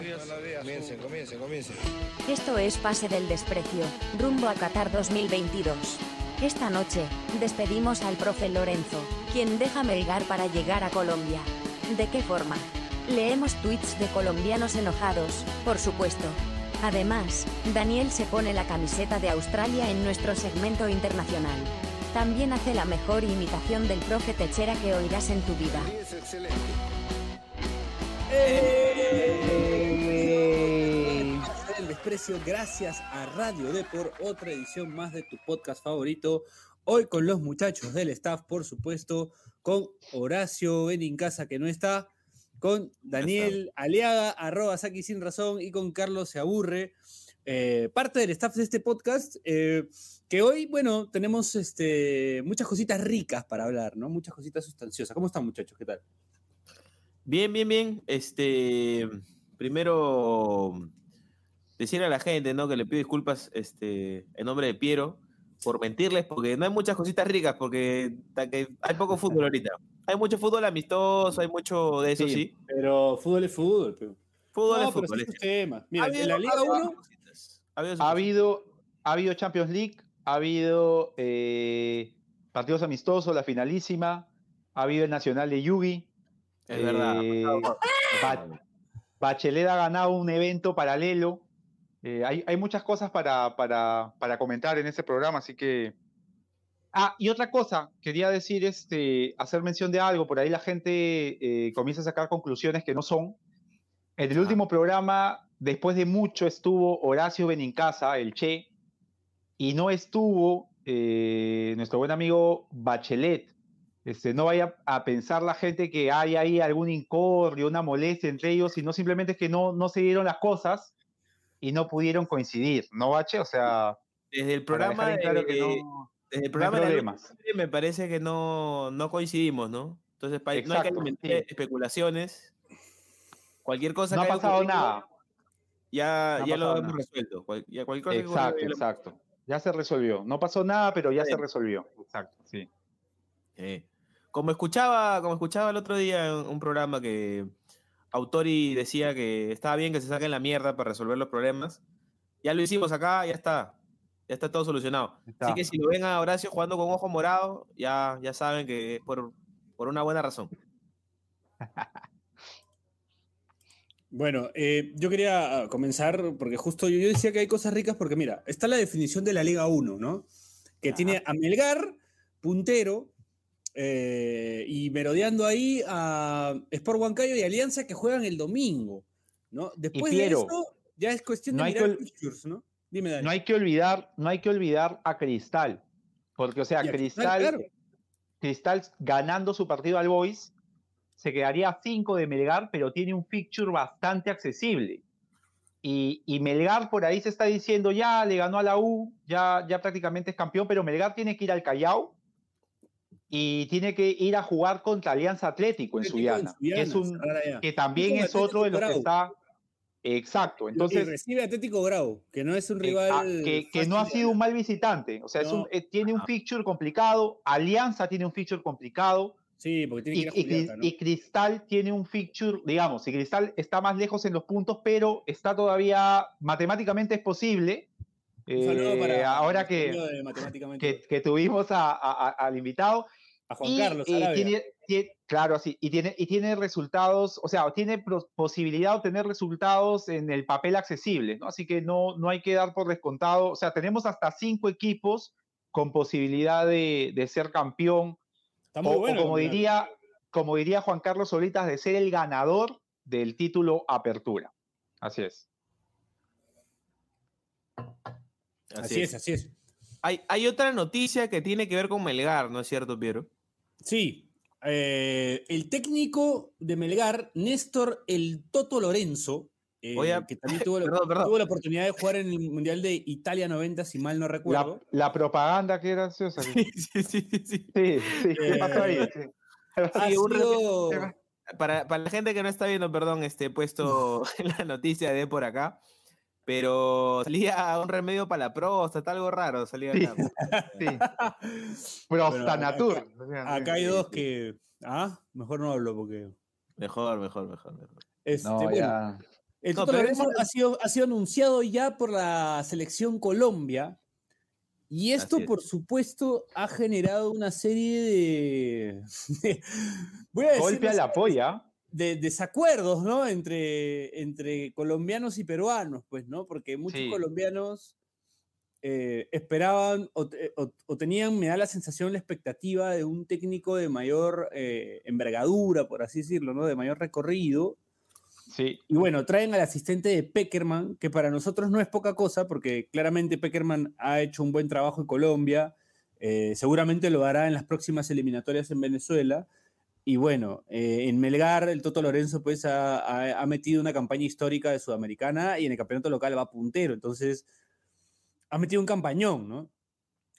Comiencen, comiencen, comiencen. Esto es Pase del Desprecio, rumbo a Qatar 2022. Esta noche, despedimos al profe Lorenzo, quien deja Melgar para llegar a Colombia. ¿De qué forma? Leemos tweets de colombianos enojados, por supuesto. Además, Daniel se pone la camiseta de Australia en nuestro segmento internacional. También hace la mejor imitación del profe Techera que oirás en tu vida. Es excelente. el desprecio gracias a Radio Depor, otra edición más de tu podcast favorito. Hoy con los muchachos del staff, por supuesto, con Horacio Benincasa que no está, con Daniel Aliaga, arroba Saki sin razón, y con Carlos Se Aburre, eh, parte del staff de este podcast, eh, que hoy, bueno, tenemos este, muchas cositas ricas para hablar, ¿no? Muchas cositas sustanciosas. ¿Cómo están, muchachos? ¿Qué tal? Bien, bien, bien. Este, primero decirle a la gente, ¿no? Que le pido disculpas, este, en nombre de Piero, por mentirles, porque no hay muchas cositas ricas, porque hay poco fútbol ahorita. Hay mucho fútbol amistoso, hay mucho de eso, sí. Pero fútbol es fútbol. pero- Fútbol No, es fútbol. sí es. Mira, Ha en habido- la Liga ha habido 1 cositas. Ha habido Ha habido, ha habido Champions League, ha habido eh, partidos amistosos, la finalísima, ha habido el Nacional de Yugi. Es verdad. eh, Ba- Bachelet ha ganado un evento paralelo. Eh, hay, hay muchas cosas para, para, para comentar en ese programa, así que... Ah, y otra cosa, quería decir, este, hacer mención de algo, por ahí la gente eh, comienza a sacar conclusiones que no son. En el Ah. último programa, después de mucho, estuvo Horacio Benincasa, el Che, y no estuvo eh, nuestro buen amigo Bachelet. Este, no vaya a pensar la gente que hay ahí algún incordio, una molestia entre ellos, sino simplemente es que no, no se dieron las cosas y no pudieron coincidir, ¿no, Bache? O sea, Desde el para programa, claro que no, desde el no programa de la me parece que no, no coincidimos, ¿no? Entonces, pa- no hay que Exacto, alimentar sí. especulaciones. Cualquier cosa No ha que haya pasado ocurrido, nada. Ya, No ha ya lo hemos nada. resuelto. Cual- ya cualquier cosa que ocurra, Exacto, lo- exacto. Ya se resolvió. No pasó nada, pero ya se resolvió. Exacto, sí. Eh, Como escuchaba, como escuchaba el otro día en un programa que Autori decía que estaba bien que se saquen la mierda para resolver los problemas. Ya lo hicimos acá, ya está. Ya está todo solucionado. Está. Así que si lo ven a Horacio jugando con ojo morado, ya, ya saben que es por, por una buena razón. Bueno, eh, yo quería comenzar porque justo yo, yo decía que hay cosas ricas porque mira, está la definición de la Liga 1, ¿no? Que tiene a Melgar, puntero, eh, y merodeando ahí a Sport Huancayo y Alianza que juegan el domingo, ¿no? Después de eso ya es cuestión de no mirar que fixtures, ¿no? Dime, Dani. No hay que olvidar, no hay que olvidar a Cristal. Porque, o sea, Cristal, Cristal, claro. Cristal ganando su partido al Boys, se quedaría a 5 de Melgar, pero tiene un fixture bastante accesible. Y, y Melgar por ahí se está diciendo, ya le ganó a la U, ya, ya prácticamente es campeón, pero Melgar tiene que ir al Callao y tiene que ir a jugar contra Alianza Atlético en Suyana, que, es un, que también es otro de los que está... Exacto, y entonces... recibe a Atlético Grau, que no es un rival. que, que no ha sido un mal visitante. O sea, es un- eh, tiene un fixture complicado. Alianza tiene un fixture complicado. Sí, porque tiene Y, que ir a y ¿no? y Cristal tiene un fixture, digamos, y Cristal está más lejos en los puntos, pero está todavía, matemáticamente es posible. Eh, para ahora que, que, que tuvimos a- a- a- al invitado, a Juan y, Carlos Arabia. tiene, tie- claro, así, y tiene, y tiene resultados, o sea, tiene posibilidad de obtener resultados en el papel accesible, ¿no? Así que no, no hay que dar por descontado, o sea, tenemos hasta cinco equipos con posibilidad de, de ser campeón, Está muy o, o bueno. como diría, como diría Juan Carlos Solitas, de ser el ganador del título Apertura. Así es. Así es, así es. Hay, hay otra noticia que tiene que ver con Melgar, ¿no es cierto, Piero? Sí. eh, el técnico de Melgar, Néstor El Toto Lorenzo, eh, a- que también tuvo la, Perdón, perdón. tuvo la oportunidad de jugar en el Mundial de Italia 90, si mal no La, recuerdo. la propaganda que era graciosa. Sí, Sí, sí, sí, sí. sí, ¿qué pasó ahí? Sí. Ha Sí, un sido- Para, para la gente que no está viendo, perdón, este, he puesto la noticia de por acá, pero salía un remedio para la próstata, algo raro, salía Sí. acá. Sí. Prostanatur. Acá hay dos que. Ah, mejor no hablo porque. Mejor, mejor, mejor, mejor. Este, No, bueno, ya. El No, Toto Lorenzo ha sido, ha sido anunciado ya por la selección Colombia. Y esto, es. por supuesto, ha generado una serie de. voy a decir Golpe a la polla. De desacuerdos, ¿no? Entre, entre colombianos y peruanos, pues, ¿no? Porque muchos Sí. colombianos eh, esperaban o- o tenían, me da la sensación, la expectativa de un técnico de mayor eh, envergadura, por así decirlo, ¿no? De mayor recorrido. Sí. Y bueno, traen al asistente de Peckerman, que para nosotros no es poca cosa, porque claramente Peckerman ha hecho un buen trabajo en Colombia, eh, seguramente lo hará en las próximas eliminatorias en Venezuela. Y bueno, eh, en Melgar el Toto Lorenzo pues ha, ha- ha metido una campaña histórica de Sudamericana y en el campeonato local va puntero, entonces ha metido un campañón, ¿no?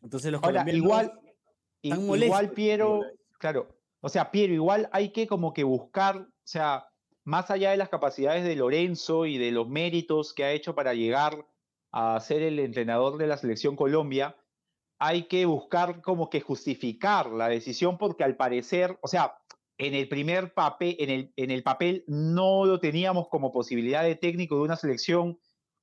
Entonces los Ahora, igual, i- están molestos. igual Piero, claro, o sea, Piero, igual hay que como que buscar, o sea, más allá de las capacidades de Lorenzo y de los méritos que ha hecho para llegar a ser el entrenador de la selección Colombia, hay que buscar como que justificar la decisión porque al parecer, o sea, en el primer papel, en el, en el papel no lo teníamos como posibilidad de técnico de una selección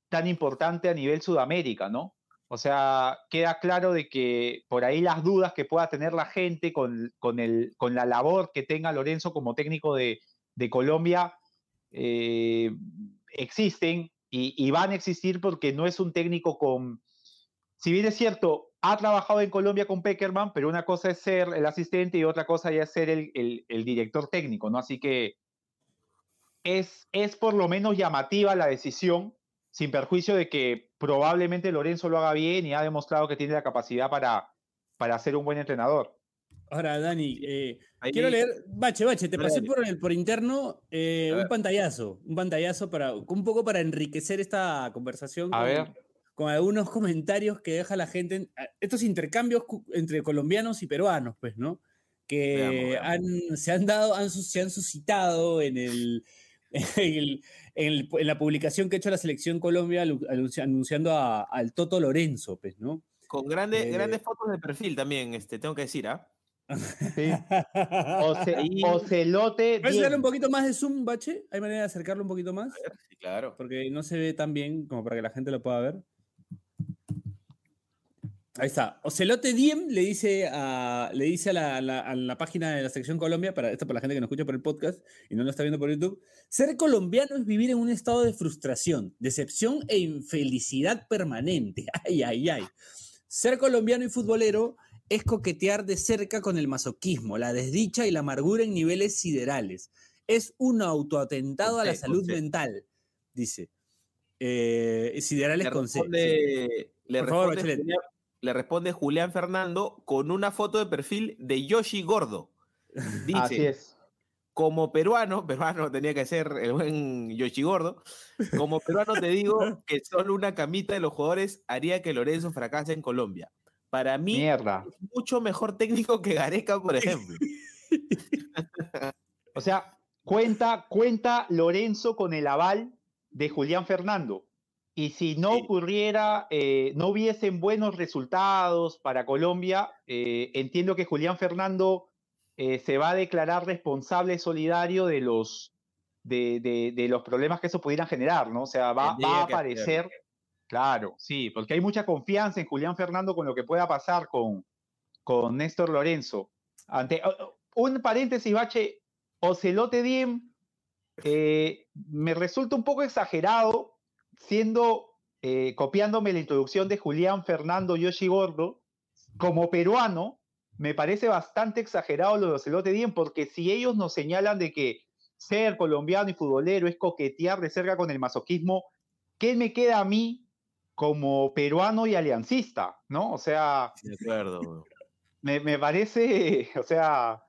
tan importante a nivel Sudamérica, ¿no? O sea, queda claro de que por ahí las dudas que pueda tener la gente con, con, el, con la labor que tenga Lorenzo como técnico de, de Colombia eh, existen y, y van a existir porque no es un técnico con... Si bien es cierto, ha trabajado en Colombia con Peckerman, pero una cosa es ser el asistente y otra cosa ya es ser el, el- el director técnico, ¿no? Así que es, es por lo menos llamativa la decisión, sin perjuicio de que probablemente Lorenzo lo haga bien y ha demostrado que tiene la capacidad para, para ser un buen entrenador. Ahora, Dani, eh, Ahí- quiero leer, Bache, Bache, te pasé por, el, por interno eh, A un pantallazo, un pantallazo para un poco para enriquecer esta conversación A con, ver. Con algunos comentarios que deja la gente, en- estos intercambios entre colombianos y peruanos, pues, ¿no? Que Veamos, veamos. han- se han dado, han, se han suscitado en el, en, el- en el- en la publicación que ha hecho la selección Colombia anunciando a- al Toto Lorenzo, pues, ¿no? Con grandes, Eh, grandes fotos de perfil también, este, tengo que decir, ¿ah? Sí. Oce- Ahí- Ocelote. ¿Puedes darle un 10. poquito más de zoom, Bache? ¿Hay manera de acercarlo un poquito más? Sí, claro. Porque no se ve tan bien como para que la gente lo pueda ver. Ahí está. Ocelote Diem le dice a, le dice a la, a la- a la página de la sección Colombia, para esto para la gente que nos escucha por el podcast y no lo está viendo por YouTube, ser colombiano es vivir en un estado de frustración, decepción e infelicidad permanente. Ay, ay, ay. Ser colombiano y futbolero es coquetear de cerca con el masoquismo, la desdicha y la amargura en niveles siderales. Es un autoatentado a la salud mental, dice. Eh, siderales Le con C. le, Por favor, responde Bachelet. Le responde Julián Fernando con una foto de perfil de Yoshi Gordo. Dice, Así es. como peruano, peruano tenía que ser el buen Yoshi Gordo, como peruano te digo que solo una camita de los jugadores haría que Lorenzo fracase en Colombia. Para mí, Mierda. es mucho mejor técnico que Gareca, por ejemplo. O sea, cuenta, cuenta Lorenzo con el aval de Julián Fernando. Y si no Sí. ocurriera, eh, no hubiesen buenos resultados para Colombia, eh, entiendo que Julián Fernando eh, se va a declarar responsable solidario de los, de, de- de los problemas que eso pudieran generar, ¿no? O sea, va, a aparecer, claro, sí, porque hay mucha confianza en Julián Fernando con lo que pueda pasar con, con Néstor Lorenzo. Ante, un paréntesis, Bache, Ocelote Diem eh, me resulta un poco exagerado, siendo, eh, copiándome la introducción de Julián Fernando Yoshi Gordo, como peruano, me parece bastante exagerado lo de Ocelote Diem, porque si ellos nos señalan de que ser colombiano y futbolero es coquetear de cerca con el masoquismo, ¿qué me queda a mí como peruano y aliancista? ¿No? O sea, De acuerdo. me, me parece, o sea,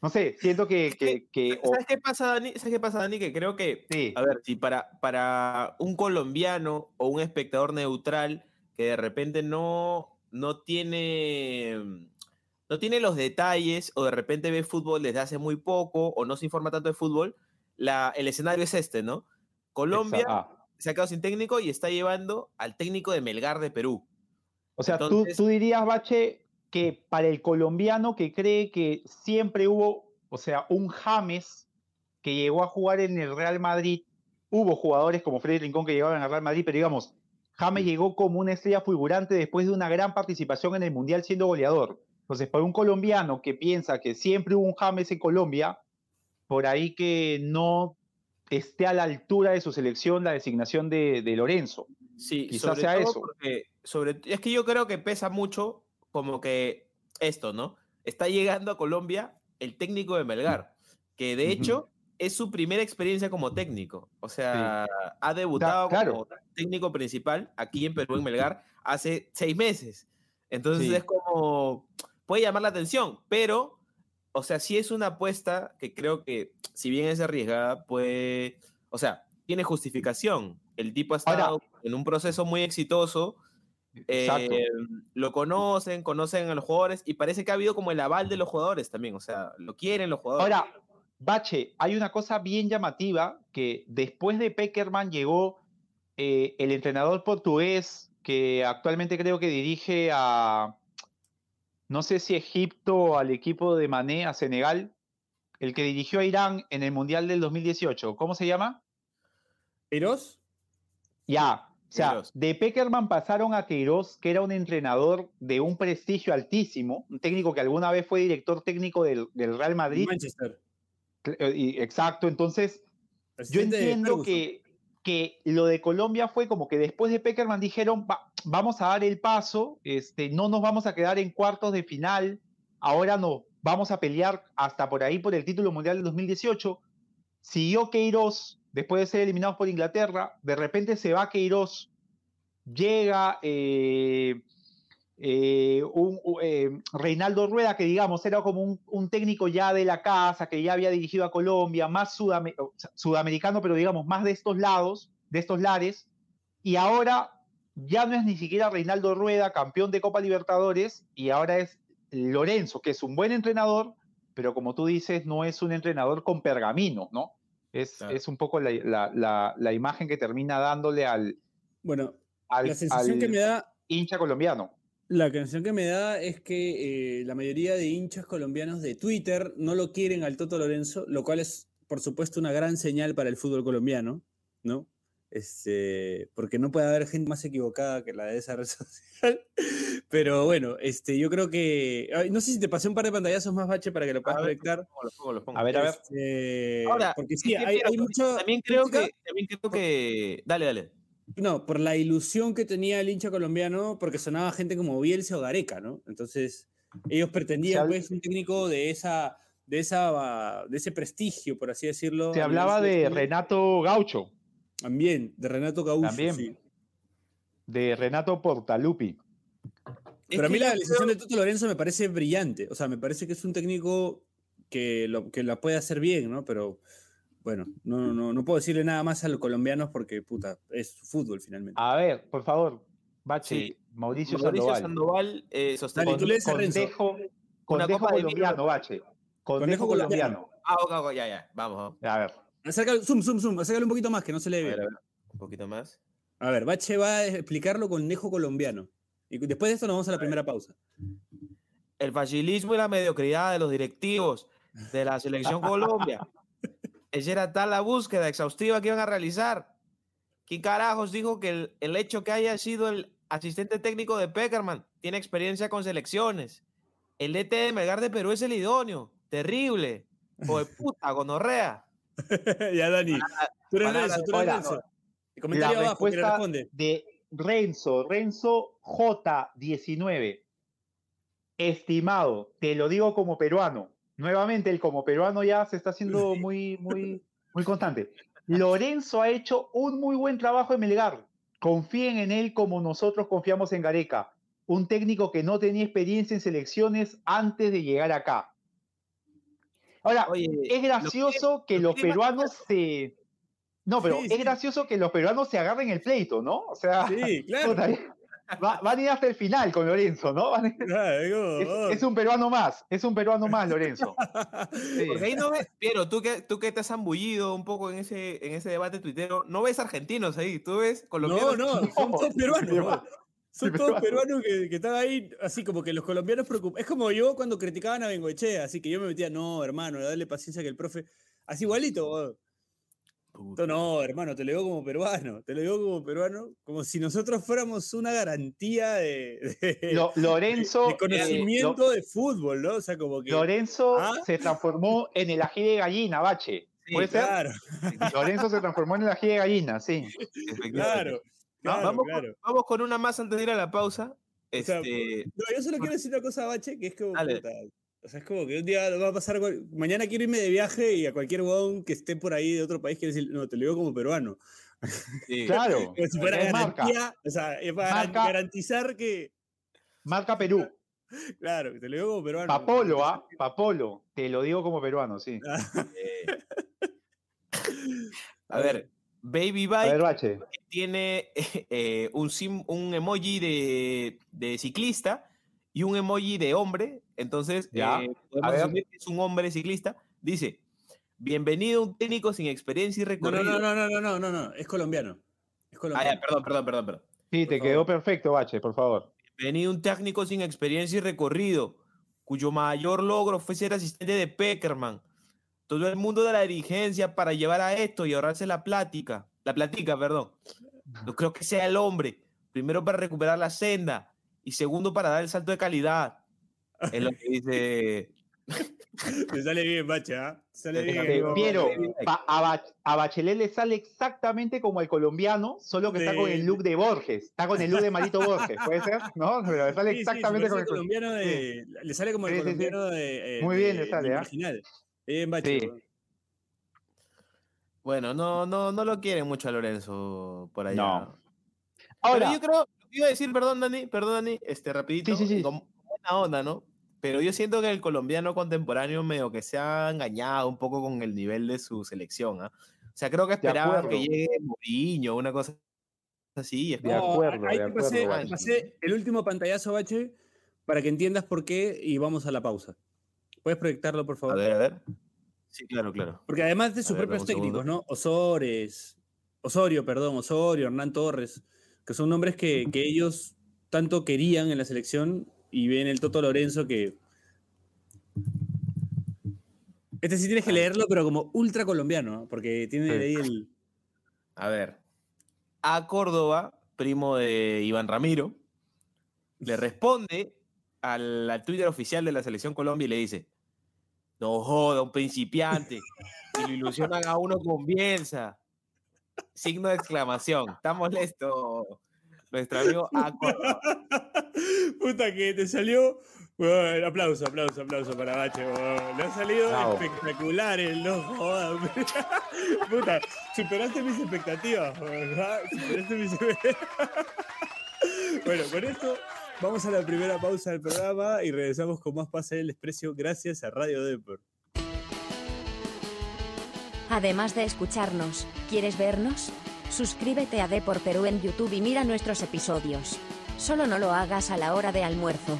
no sé, siento que, que, ¿Sabes qué pasa, Dani? ¿Sabes qué pasa, Dani? Que creo que sí, A ver, si para, para un colombiano o un espectador neutral que de repente no, no tiene no tiene los detalles o de repente ve fútbol desde hace muy poco o no se informa tanto de fútbol, la, el escenario es este, ¿no? Colombia ah. se ha quedado sin técnico y está llevando al técnico de Melgar de Perú. O sea, tú- tú, dirías, Bache, que para el colombiano que cree que siempre hubo, o sea, un James que llegó a jugar en el Real Madrid hubo jugadores como Freddy Rincón que llegaban al Real Madrid, pero digamos, James llegó como una estrella fulgurante después de una gran participación en el Mundial siendo goleador. Entonces, para un colombiano que piensa que siempre hubo un James en Colombia, por ahí que no esté a la altura de su selección la designación de, de Lorenzo. Sí, Quizás sobre sea todo eso. porque sobre, es que yo creo que pesa mucho como que esto, ¿no? Está llegando a Colombia el técnico de Melgar, que de hecho es su primera experiencia como técnico. O sea, ha debutado claro. como técnico principal aquí en Perú, en Melgar, hace seis meses. Entonces Sí. es como, puede llamar la atención, pero, o sea, sí es una apuesta que creo que, si bien es arriesgada, puede, o sea, tiene justificación. El tipo ha Ahora- estado en un proceso muy exitoso. Eh, lo conocen, conocen a los jugadores y parece que ha habido como el aval de los jugadores también, o sea, lo quieren los jugadores. Ahora, Bache, hay una cosa bien llamativa que después de Peckerman llegó eh, el entrenador portugués que actualmente creo que dirige a, no sé si Egipto o al equipo de Mané, a Senegal, el que dirigió a Irán en el Mundial del 2018. ¿Cómo se llama? ¿Eros? Ya, o sea, Queiroz. de Peckerman pasaron a Queiroz, que era un entrenador de un prestigio altísimo, un técnico que alguna vez fue director técnico del, del Real Madrid. Manchester. Eh, Exacto, entonces yo entiendo que, que lo de Colombia fue como que después de Peckerman dijeron, "Va- vamos a dar el paso, este, no nos vamos a quedar en cuartos de final, ahora no, vamos a pelear hasta por ahí por el título mundial del 2018. Siguió Queiroz, después de ser eliminados por Inglaterra, de repente se va Queiroz, llega eh, eh, un, eh, Reinaldo Rueda, que digamos era como un, técnico ya de la casa, que ya había dirigido a Colombia, más sudamericano, pero digamos más de estos lados, de estos lares, y ahora ya no es ni siquiera Reinaldo Rueda, campeón de Copa Libertadores, y ahora es Lorenzo, que es un buen entrenador, pero como tú dices, no es un entrenador con pergamino, ¿no? Es, Claro. es un poco la, la- la- la imagen que termina dándole al, Bueno, al, la sensación al que me da hincha colombiano. La canción que me da es que eh, la mayoría de hinchas colombianos de Twitter no lo quieren al Toto Lorenzo, lo cual es, por supuesto, una gran señal para el fútbol colombiano, ¿no? Este, porque no puede haber gente más equivocada que la de esa red social. Pero bueno, este, yo creo que. ay, no sé si te pasé un par de pantallazos más, Bache, para que lo puedas A proyectar. pongo, lo pongo, lo pongo. A ver, a ver. Este, Ahora, porque sí, hay, hay mucho. También creo que, también creo que, dale, dale. No, por la ilusión que tenía el hincha colombiano, porque sonaba gente como Bielsa o Gareca, ¿no? Entonces, ellos pretendían, pues, un técnico de esa, de esa, de ese prestigio, por así decirlo. Se hablaba de selección. Renato Gaucho, También, de Renato Gaúcho. También. sí. de Renato Portalupi. Pero a mí la decisión creo- de Toto Lorenzo me parece brillante. O sea, me parece que es un técnico que, lo, que la puede hacer bien, ¿no? Pero bueno, no, no, no puedo decirle nada más a los colombianos porque, puta, es fútbol finalmente. A ver, por favor, Bache, Sí. Mauricio, Mauricio Sandoval. Sandoval eh, sostiene- Dale, tú lees a Renzo. Condejo, Una Condejo copa de colombiano. Bache. Condejo, Condejo colombiano. Ah, ok, ok, ya, ya, vamos. A ver, Acércalo- zoom, zoom, zoom, acércalo un poquito más, que no se le A ve. ver, a ver, un poquito más. A ver, Bache va a explicarlo con Nejo colombiano. Y después de esto nos vamos a la primera pausa. El facilismo y la mediocridad de los directivos de la selección Colombia. Esa era tal la búsqueda exhaustiva que iban a realizar. ¿Quién carajos dijo que el, el hecho que haya sido el asistente técnico de Peckerman tiene experiencia con selecciones? El DT de Melgar de Perú es el idóneo. Terrible. O de puta, gonorrea. ya, Dani. Tú eres Renzo, tú eres Renzo. El comentario la abajo que le responde. de Renzo, Renzo J19. Estimado, te lo digo como peruano. Nuevamente, el como peruano ya se está haciendo muy, muy, muy constante. Lorenzo ha hecho un muy buen trabajo en Melgar. Confíen en él como nosotros confiamos en Gareca. Un técnico que no tenía experiencia en selecciones antes de llegar acá. Ahora, Oye, es gracioso que lo los peruanos se. No, pero Sí, es sí. gracioso que los peruanos se agarren el pleito, ¿no? O sea, Sí, claro. va- van a ir hasta el final con Lorenzo, ¿no? Van a- digo, es, oh. es un peruano más, es un peruano más, Lorenzo. Sí. Porque ahí no ves, Piero, tú que, tú que te has zambullido un poco en ese, en ese debate tuitero, no ves argentinos ahí, tú ves No, colombianos. no, son todos peruanos. Son todos peruano. peruanos que, que están ahí, así como que los colombianos preocupan. Es como yo cuando criticaban a Bengoechea, así que yo me metía, no, hermano, dale paciencia que el profe. Así igualito. Puta. No, hermano, te lo digo como peruano, te lo digo como peruano, como si nosotros fuéramos una garantía de, de- Lo- Lorenzo, de eh, conocimiento de fútbol, ¿no? O sea, como que. Lo- Lorenzo ¿Ah? se transformó en el ají de gallina, Bache. Sí, ¿Puede ser? Claro, Lorenzo se transformó en el ají de gallina, sí. Claro. Claro, vamos, claro. Con, vamos con una más antes de ir a la pausa. O sea, Este, No, yo solo quiero decir una cosa, Bache, que es como. Puta, o sea, es como que un día va a pasar. Mañana quiero irme de viaje y a cualquier huevón que esté por ahí de otro país quiere decir, no, te lo digo como peruano. sí. Claro. Si fuera marca. O sea, es para Marca. garantizar que. Marca Perú. Claro, te lo digo como peruano. Papolo, ¿ah? Papolo. Te lo digo como peruano, sí. Eh, a ver, Baby ver, Bike Bache. tiene eh, un, sim- un emoji de, de ciclista y un emoji de hombre. Entonces, Ya, eh, a podemos ver. asumir que es un hombre ciclista. Dice: Bienvenido un técnico sin experiencia y No, recorrido. no, no, no, no, no, no, no, es colombiano. Es Ah, colombiano. ya, perdón, perdón, perdón, perdón. Sí, por te quedó perfecto, Bache, por favor. Bienvenido un técnico sin experiencia y recorrido, cuyo mayor logro fue ser asistente de Peckerman. Todo el mundo de la dirigencia para llevar a esto y ahorrarse la plática, la platica, perdón. No creo que sea el hombre, primero para recuperar la senda y segundo para dar el salto de calidad. Es lo que dice. Te sale bien, Bacha. Te Sale bien. Piero, a, Bach- a Bachelet le sale exactamente como el colombiano, solo que está con el look de Borges. Está con el look de Marito Borges, ¿puede ser? ¿No? Pero le sale Sí, sí, exactamente se como el al colombiano de, le sale como el Sí, sí, sí. colombiano de, eh, Muy bien de- le sale, del ¿ah? original. Bien, Bacha. Sí. weón. Bueno, no, no, no lo quieren mucho a Lorenzo por allá. No. Pero Ahora, yo creo, iba a decir, perdón, Dani, perdón, Dani, este, rapidito, Sí, sí, sí. con buena onda, ¿no? Pero yo siento que el colombiano contemporáneo medio que se ha engañado un poco con el nivel de su selección, ¿ah? O sea, creo que esperaban que llegue Mourinho, una cosa así. De acuerdo, ahí de te pasé, pasé el último pantallazo, Bache, para que entiendas por qué y vamos a la pausa. ¿Puedes proyectarlo, por A favor? ver, a ver. Sí, claro, claro. Porque además de sus A ver, propios técnicos, segundo. ¿no? Osores, Osorio, perdón, Osorio, Hernán Torres, que son nombres que, que ellos tanto querían en la selección y ven el Toto Lorenzo que... Este sí tienes que leerlo, pero como ultra colombiano, ¿no? porque tiene ahí el... A ver. A Córdoba, primo de Iván Ramiro, le responde al, al Twitter oficial de la Selección Colombia y le dice: No joda, un principiante. Si lo ilusionan a uno con Bielsa. Signo de exclamación. Está molesto nuestro amigo A Córdoba. Puta que te salió... Bueno, aplauso, aplauso, aplauso para Bache. bueno, Le ha salido Bravo. espectacular el no joda. Puta, superaste mis expectativas. ¿verdad? Superaste mis Bueno, con esto vamos a la primera pausa del programa y regresamos con más Pase del Desprecio gracias a Radio Deport. Además de escucharnos, ¿quieres vernos? Suscríbete a Depor Perú en YouTube y mira nuestros episodios. Solo no lo hagas a la hora de almuerzo.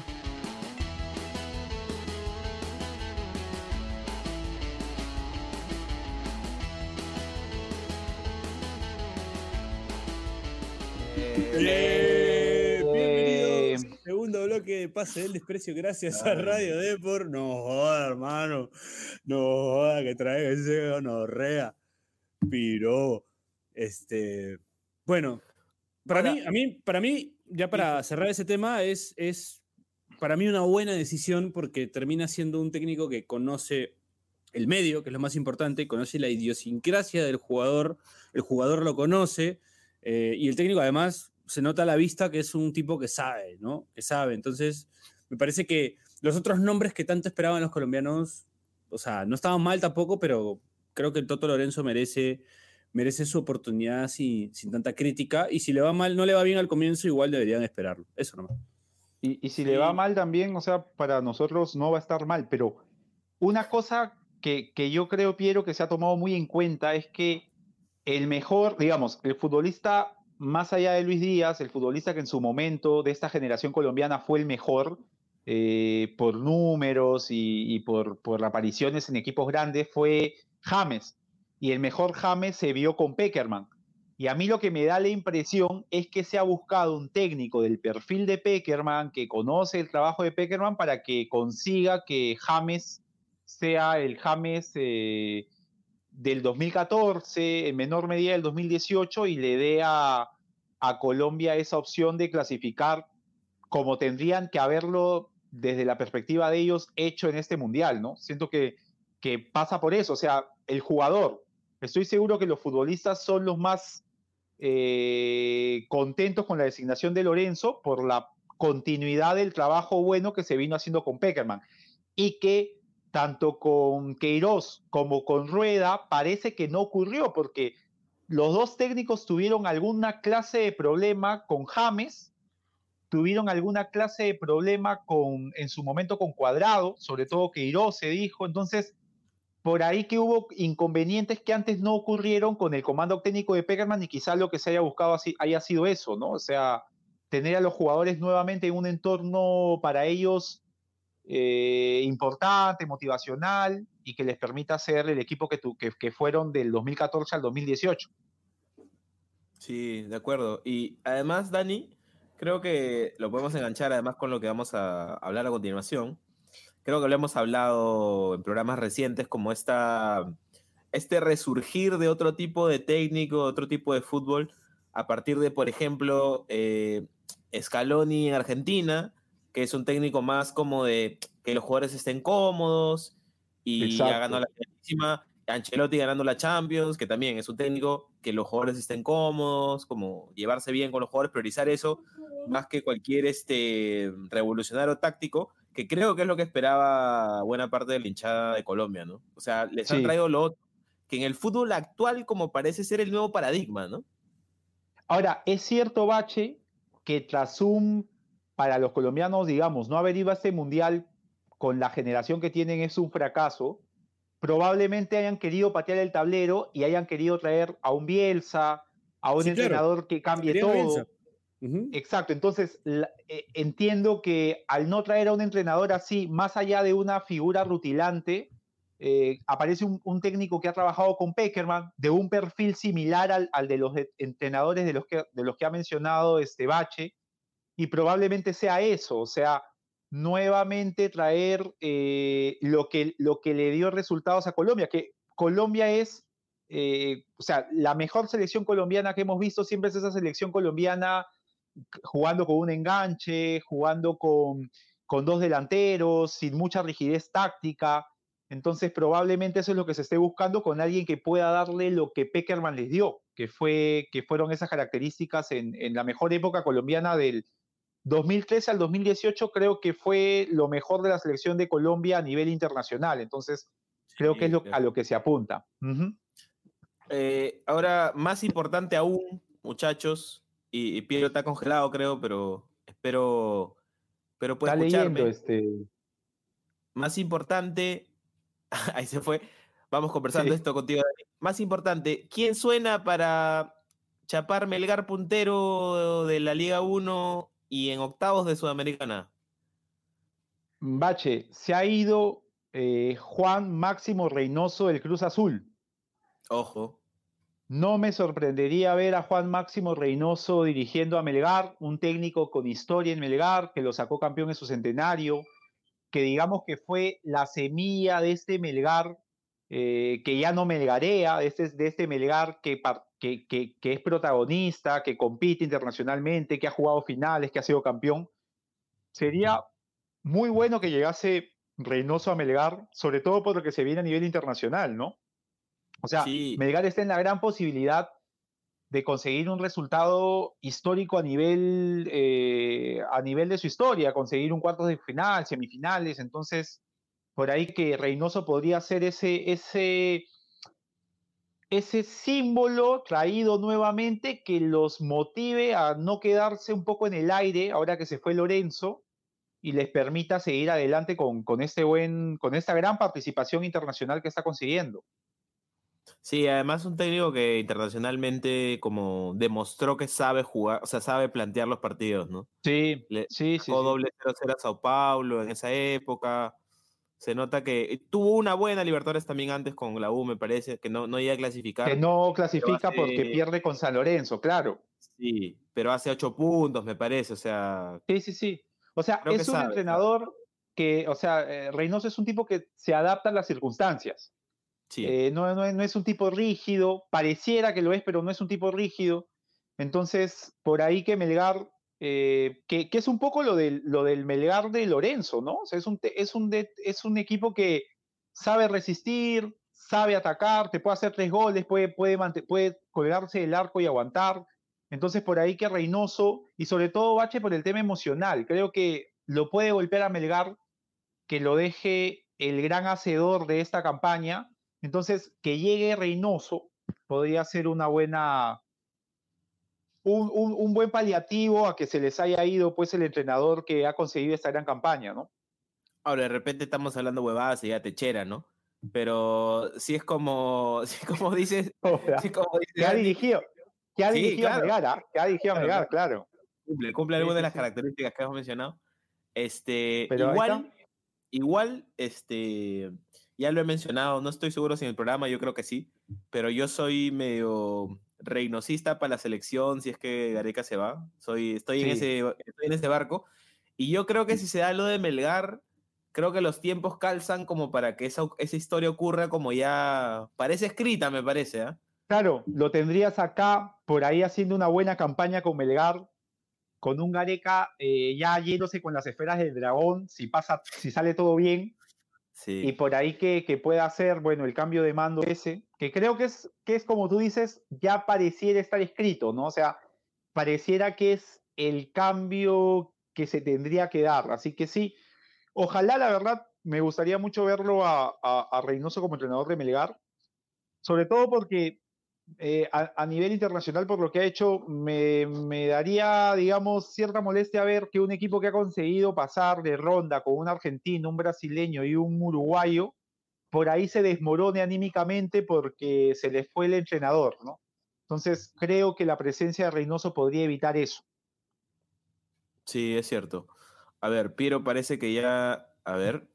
Al segundo bloque de Pase del Desprecio gracias a Radio Deport. No joda, hermano. No joda que traiga ese gonorrea. Piro. Este. Bueno, para mí, a mí, para mí, ya para cerrar ese tema, es, es para mí una buena decisión porque termina siendo un técnico que conoce el medio, que es lo más importante, conoce la idiosincrasia del jugador, el jugador lo conoce, eh, y el técnico además se nota a la vista que es un tipo que sabe, ¿no? Que sabe. Entonces, me parece que los otros nombres que tanto esperaban los colombianos, o sea, no estaban mal tampoco, pero creo que el Toto Lorenzo merece, merece su oportunidad sin, sin tanta crítica. Y si le va mal, no le va bien al comienzo, igual deberían esperarlo. Eso nomás. Y, y si le va Sí. mal también, o sea, para nosotros no va a estar mal, pero una cosa que, que yo creo, Piero, que se ha tomado muy en cuenta es que el mejor, digamos, el futbolista más allá de Luis Díaz, el futbolista que en su momento de esta generación colombiana fue el mejor eh, por números y, por apariciones en equipos grandes, fue James. Y el mejor James se vio con Peckerman. Y a mí lo que me da la impresión es que se ha buscado un técnico del perfil de Peckerman, que conoce el trabajo de Peckerman, para que consiga que James sea el James, eh, del 2014, en menor medida del 2018, y le dé a, Colombia esa opción de clasificar como tendrían que haberlo desde la perspectiva de ellos hecho en este mundial, ¿no? Siento que, que pasa por eso, o sea, el jugador, estoy seguro que los futbolistas son los más eh, contentos con la designación de Lorenzo por la continuidad del trabajo bueno que se vino haciendo con Peckerman y que tanto con Queiroz como con Rueda parece que no ocurrió porque los dos técnicos tuvieron alguna clase de problema con James, tuvieron alguna clase de problema con en su momento con Cuadrado, sobre todo Queiroz se dijo, entonces por ahí que hubo inconvenientes que antes no ocurrieron con el comando técnico de Peckerman y quizás lo que se haya buscado así, haya sido eso, ¿no? O sea, tener a los jugadores nuevamente en un entorno para ellos eh, importante, motivacional y que les permita ser el equipo que, que, que fueron del 2014 al 2018. Sí, de acuerdo. Y además, Dani, creo que lo podemos enganchar además con lo que vamos a hablar a continuación creo que lo hemos hablado en programas recientes, como esta, este resurgir de otro tipo de técnico, otro tipo de fútbol, a partir de, por ejemplo, eh, Scaloni en Argentina, que es un técnico más como de que los jugadores estén cómodos y ya ganó la. Ancelotti ganando la Champions, que también es un técnico que los jugadores estén cómodos, como llevarse bien con los jugadores, priorizar eso, más que cualquier este revolucionario táctico que creo que es lo que esperaba buena parte de la hinchada de Colombia, ¿no? O sea, les han traído lo otro, que en el fútbol actual como parece ser el nuevo paradigma, ¿no? Ahora, es cierto, Bache, que tras un, para los colombianos, digamos, no haber ido a este mundial con la generación que tienen es un fracaso, probablemente hayan querido patear el tablero y hayan querido traer a un Bielsa, a un entrenador que cambie todo. Exacto, entonces eh, entiendo que al no traer a un entrenador así, más allá de una figura rutilante, eh, aparece un, técnico que ha trabajado con Peckerman de un perfil similar al, de los entrenadores de los, que, de los que ha mencionado este Bache, y probablemente sea eso, o sea, nuevamente traer eh, lo, que, lo que le dio resultados a Colombia, que Colombia es, o sea, la mejor selección colombiana que hemos visto siempre es esa selección colombiana jugando con un enganche, jugando con, con dos delanteros, sin mucha rigidez táctica. Entonces, probablemente eso es lo que se esté buscando con alguien que pueda darle lo que Peckerman les dio, que, fue, que fueron esas características en, en la mejor época colombiana del 2013 al 2018, creo que fue lo mejor de la selección de Colombia a nivel internacional. Entonces, creo que es lo, a lo que se apunta. Eh, ahora, más importante aún, muchachos, y, y Piero está congelado, creo, pero espero, pero puede está escucharme. Leyendo este... Más importante, ahí se fue. Vamos conversando esto contigo. Más importante, ¿quién suena para chapar Melgar puntero de la Liga 1 y en octavos de Sudamericana? Bache, se ha ido eh, Juan Máximo Reynoso del Cruz Azul. Ojo. No me sorprendería ver a Juan Máximo Reynoso dirigiendo a Melgar, un técnico con historia en Melgar, que lo sacó campeón en su centenario, que digamos que fue la semilla de este Melgar, eh, que ya no melgarea, de este, de este Melgar que, que, que, es protagonista, que compite internacionalmente, que ha jugado finales, que ha sido campeón. Sería muy bueno que llegase Reynoso a Melgar, sobre todo por lo que se viene a nivel internacional, ¿no? O sea, Melgar está en la gran posibilidad de conseguir un resultado histórico a nivel, eh, a nivel de su historia, conseguir un cuarto de final, semifinales. Entonces, por ahí que Reynoso podría ser ese, ese, ese símbolo traído nuevamente que los motive a no quedarse un poco en el aire ahora que se fue Lorenzo y les permita seguir adelante con, con, este buen, con esta gran participación internacional que está consiguiendo. Sí, además un técnico que internacionalmente como demostró que sabe jugar, o sea, sabe plantear los partidos, ¿no? Sí, sí, sí. doble 0-0 a Sao Paulo en esa época. Se nota que tuvo una buena Libertadores también antes con la U, me parece, que no, no iba a clasificar. Que no clasifica porque pierde con San Lorenzo, claro. Sí, pero hace ocho puntos, me parece, o sea. Sí, sí, sí. O sea, es un entrenador que, o sea, eh, Reynoso es un tipo que se adapta a las circunstancias. Sí. Eh, no, no, no es un tipo rígido, pareciera que lo es, pero no es un tipo rígido. Entonces, por ahí que Melgar, eh, que, es un poco lo del, lo del Melgar de Lorenzo, ¿no? O sea, es un, es, un es un equipo que sabe resistir, sabe atacar, te puede hacer tres goles, puede, puede, puede colgarse del arco y aguantar. Entonces, por ahí que Reynoso, y sobre todo Bache por el tema emocional, creo que lo puede golpear a Melgar, que lo deje el gran hacedor de esta campaña. Entonces, que llegue Reynoso podría ser una buena, un, un- un buen paliativo a que se les haya ido pues el entrenador que ha conseguido esta gran campaña, ¿no? Ahora, de repente estamos hablando huevadas y ya techera, ¿no? Pero sí es como, sí como dices, como dice que ha dirigido, que ha Sí, dirigido claro. a ¿ah? que ha dirigido a Claro, cumple, cumple Sí, algunas de las características que hemos mencionado. Este, Pero igual, igual, este, ya lo he mencionado, no estoy seguro si en el programa, yo creo que sí, pero yo soy medio reinosista para la selección si es que Gareca se va. Soy, estoy, en ese, estoy en ese barco. Y yo creo que si se da lo de Melgar, creo que los tiempos calzan como para que esa, esa historia ocurra como ya parece escrita, me parece, ¿ah? Claro, lo tendrías acá, por ahí haciendo una buena campaña con Melgar, con un Gareca eh, ya yéndose con las esferas del dragón, si pasa, si sale todo bien, Y por ahí que, que pueda hacer, bueno, el cambio de mando ese, que creo que es, que es como tú dices, ya pareciera estar escrito, ¿no? O sea, pareciera que es el cambio que se tendría que dar. Así que sí, ojalá, la verdad, me gustaría mucho verlo a, a, a Reynoso como entrenador de Melgar, sobre todo porque eh, a, a nivel internacional, por lo que ha hecho, me, me daría, digamos, cierta molestia ver que un equipo que ha conseguido pasar de ronda con un argentino, un brasileño y un uruguayo, por ahí se desmorone anímicamente porque se les fue el entrenador, ¿no? Entonces, creo que la presencia de Reynoso podría evitar eso. Sí, es cierto. A ver, Piero parece que ya. A ver.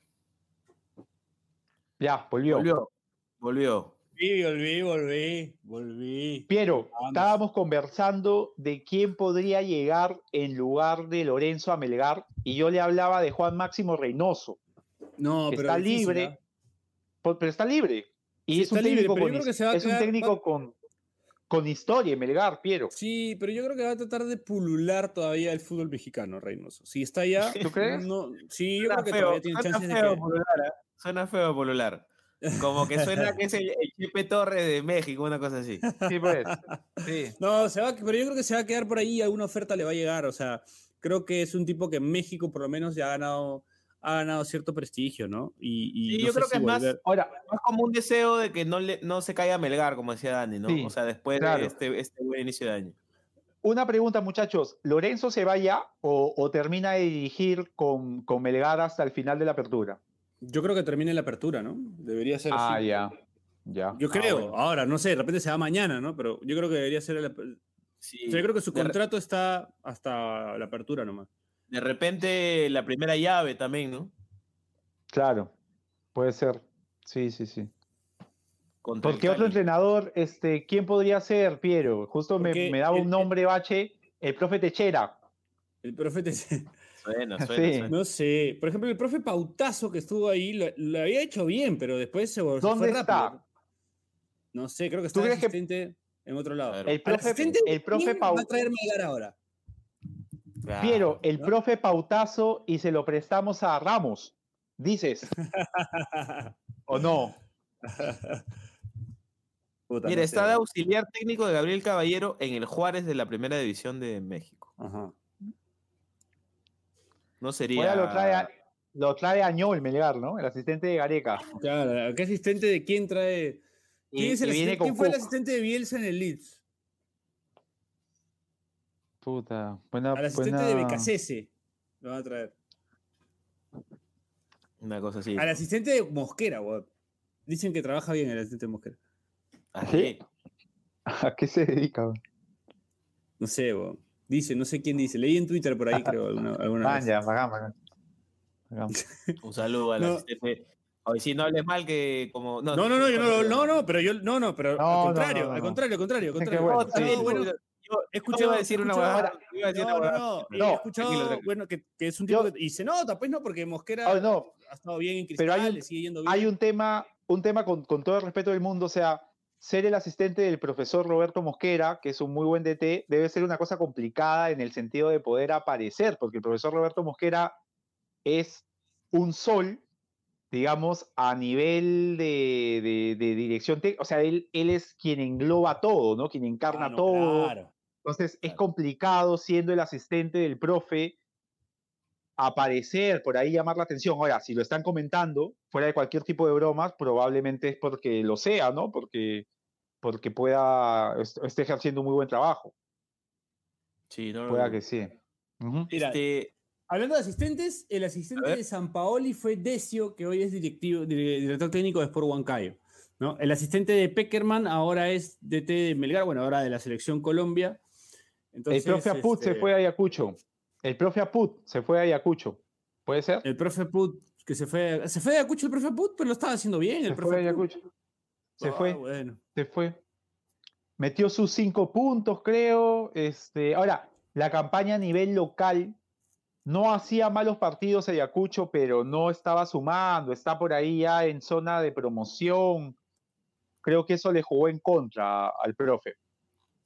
Ya, volvió. Volvió. Volvió. Sí, volví, volví, volví. Piero, Vamos. estábamos conversando de quién podría llegar en lugar de Lorenzo a Melgar y yo le hablaba de Juan Máximo Reynoso. No, pero está difícil, libre, ¿ah? po- pero está libre. Y Sí, es un está libre, técnico, pero yo con, creo que his- se va a es un quedar- técnico va- con, con historia en Melgar, Piero. Sí, pero yo creo que va a tratar de pulular todavía el fútbol mexicano, Reynoso. Si está allá, ¿Tú crees? no, sí, yo Suena creo que feo, todavía tiene suena chances de feo que... polular, ¿ah? Suena feo polular. Como que suena que es el, el Chepe Torres de México, una cosa así. Sí, pues. Sí. No, se va, pero yo creo que se va a quedar por ahí, alguna oferta le va a llegar. O sea, creo que es un tipo que en México por lo menos ya ha ganado, ha ganado cierto prestigio, ¿no? Y, y Sí, no yo creo que es más- Ahora, Es como un deseo de que no, le, no se caiga Melgar, como decía Dani, ¿no? Sí, o sea, después claro. de este, este buen inicio de año. una pregunta, muchachos. ¿Lorenzo se va ya o, o termina de dirigir con, con Melgar hasta el final de la apertura? Yo creo que termine la apertura, ¿no? Debería ser Ah, así. ya. Ya. Yo Ah, creo, bueno. ahora, no sé, de repente se va mañana, ¿no? Pero yo creo que debería ser el... o Sí. sea, yo creo que su contrato está hasta la apertura nomás. de repente la primera llave también, ¿no? Claro, puede ser. Sí, sí, sí. Contra Porque otro entrenador, este, ¿quién podría ser, Piero? Justo me, me daba el- un nombre, Bache, el profe Techera. El profe... te- Suena, suena, Sí. suena. No sé, por ejemplo, el profe Pautazo que estuvo ahí lo, lo había hecho bien, pero después se, vol- se ¿Dónde fue está? rápido. No sé, creo que ¿Tú está crees que- asistente en otro lado. El profe, asistente, el profe ¿quién va a traer Melgar ahora? Claro. Piero, el ¿no? profe Pautazo y se lo prestamos a Ramos. Dices, ¿o no? Puta, Mira, no está sé, de auxiliar técnico de Gabriel Caballero en el Juárez de la Primera División de México. Ajá. No sería. Ahora lo trae, a, lo trae Añol Melgar, ¿no? El asistente de Gareca. Claro, ¿qué asistente de quién trae? ¿Quién, Y- es el asistente- con quién fue el asistente de Bielsa en el Leeds? Puta, buena, Al asistente de Becasese lo van a traer. Una cosa así. Al asistente de Mosquera, weón. Dicen que trabaja bien el asistente de Mosquera. Así. ¿A qué se dedica? weón? No sé, weón. Dice, no sé quién dice. Leí en Twitter por ahí, creo, alguna, alguna Ah, vez. ya, bacán, bacán. Bacán. Un saludo al No. asistente. Hoy sí, no hables mal que como. No, no, no, yo no, no, no, pero yo, no, no, pero No, al no, contrario, no, al no. contrario, al contrario, al contrario. bueno, No, sí. no, bueno, yo, he escuchado, a decir una huevada. a No, no, no, No, he escuchado, tranquilo, tranquilo. bueno, que, que es un tipo Yo- que, y se nota, pues no, porque Mosquera Ah, no, ha estado bien en Pero hay Cristal, un- le sigue yendo bien. hay un tema, un tema con, con todo el respeto del mundo, o sea, ser el asistente del profesor Roberto Mosquera, que es un muy buen DT, debe ser una cosa complicada en el sentido de poder aparecer, porque el profesor Roberto Mosquera es un sol, digamos, a nivel de, de- de dirección técnica, o sea, él, él es quien engloba todo, ¿no? Quien encarna Ah, todo. claro. Entonces es complicado siendo el asistente del profe aparecer por ahí, llamar la atención. Ahora, si lo están comentando, fuera de cualquier tipo de bromas, probablemente es porque lo sea, ¿no? Porque, porque pueda, est- esté ejerciendo un muy buen trabajo. Sí, no, Pueda que sí. Mira, Este, Hablando de asistentes, el asistente de San Paoli fue Decio, que hoy es directivo, dire- director técnico de Sport Huancayo. ¿no? El asistente de Peckerman ahora es DT de Melgar, bueno, ahora de la selección Colombia. el Entonces, profe Aput se este, fue a Ayacucho. El profe Aput se fue a Ayacucho. ¿Puede ser? El profe Put, que se fue, se fue de Ayacucho el profe Put, pero lo estaba haciendo bien. se el fue profe a Put. Se Ah, fue. bueno. se fue. Metió sus cinco puntos, creo. Este, ahora, la campaña a nivel local no hacía malos partidos Ayacucho, pero no estaba sumando, está por ahí ya en zona de promoción. Creo que eso le jugó en contra al profe.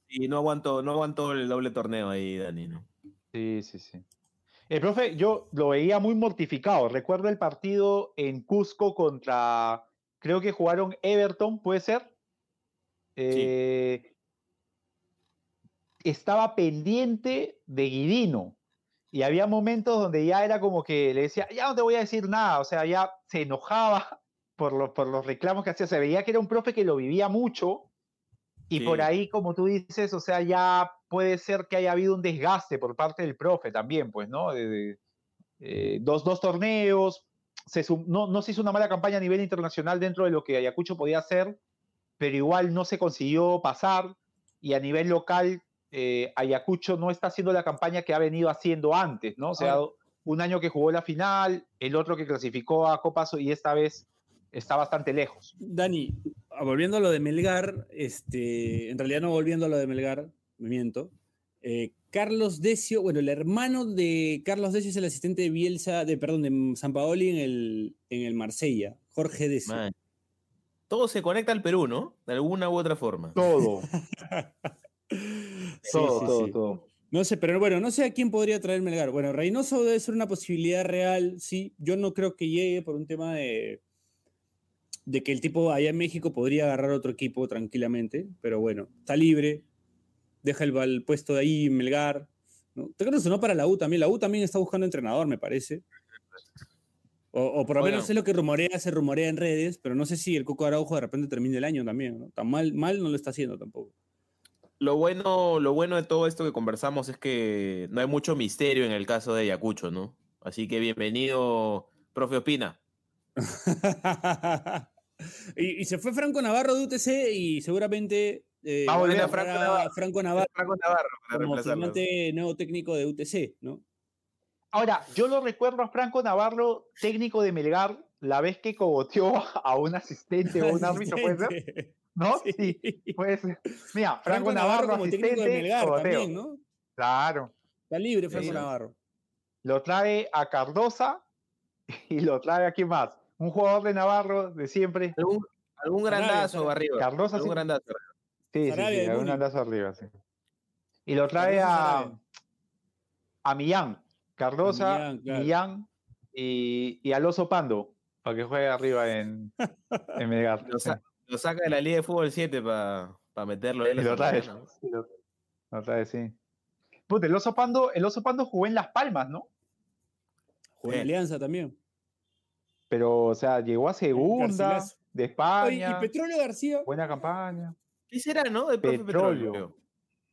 y no aguanto, no aguanto el doble torneo ahí, Dani, ¿no? Sí, sí, sí. El profe, yo lo veía muy mortificado. Recuerdo el partido en Cusco contra, creo que jugaron Everton, ¿puede ser? Eh, Estaba pendiente de Guidino. Y había momentos donde ya era como que le decía, ya no te voy a decir nada. O sea, ya se enojaba por los, por los reclamos que hacía. Se veía que era un profe que lo vivía mucho. Y Sí. por ahí, como tú dices, o sea, ya puede ser que haya habido un desgaste por parte del profe también, pues, ¿no? De, de, eh, dos, dos torneos, se no, no se hizo una mala campaña a nivel internacional dentro de lo que Ayacucho podía hacer, pero igual no se consiguió pasar y a nivel local eh, Ayacucho no está haciendo la campaña que ha venido haciendo antes, ¿no? O sea, un año que jugó la final, el otro que clasificó a Copas y esta vez está bastante lejos. Dani, ah, volviendo a lo de Melgar, este, en realidad no volviendo a lo de Melgar, me miento. Eh, Carlos Decio, bueno, el hermano de Carlos Decio es el asistente de Bielsa, de, perdón, de San Paoli en el, en el Marsella, Jorge Decio. Man. Todo se conecta al Perú, ¿no? De alguna u otra forma. Todo, Sí, todo, sí, todo, sí. todo. No sé, pero bueno, no sé a quién podría traer Melgar. Bueno, Reynoso debe ser una posibilidad real, sí. Yo no creo que llegue por un tema de, de que el tipo allá en México podría agarrar otro equipo tranquilamente, pero bueno, está libre, deja el, el puesto de ahí, Melgar. ¿no? Te creo que no para la U también. La U también está buscando entrenador, me parece. O, o por lo menos es lo que rumorea, se rumorea en redes, pero no sé si el Coco Araujo de repente termine el año también. ¿no? Tan mal, mal no lo está haciendo tampoco. Lo bueno, lo bueno de todo esto que conversamos es que no hay mucho misterio en el caso de Ayacucho, ¿no? Así que bienvenido, profe Opina. y, y se fue Franco Navarro de UTC y seguramente eh, Va a volver a Franco Navarro. Franco Navarro Franco Navarro para como flamante nuevo técnico de UTC, ¿no? Ahora, yo lo recuerdo a Franco Navarro, técnico de Melgar, la vez que cogoteó a un asistente o un árbitro, ¿puede ser? Asistente. ¿No? Sí. Sí, puede ser. Mira, Franco, Franco Navarro, Navarro como técnico de Melgar cogoteo. también, ¿no? Claro. Está libre Franco Sí. Navarro. Lo trae a Cardosa y lo trae a quién más. Un jugador de Navarro de siempre. Algún, algún grandazo arriba. Cardosa algún sí. grandazo. Sí, sí, Sarabia sí, algún Múnich. andazo arriba, sí. Y lo trae a, a Millán. Cardosa, A Millán, y, y al Oso Pando, para que juegue arriba en, en Melgar. Lo, sí. sa- lo saca de la Liga de Fútbol 7 para meterlo ahí en Y lo trae. Sí, lo- lo trae, sí. Puta, el oso pando, el oso pando jugó en Las Palmas, ¿no? Jugó en. Alianza también. Pero, o sea, llegó a segunda de Oye, España. y Petróleo García, Buena campaña. ¿Qué será, no? De profe Petróleo. Petróleo.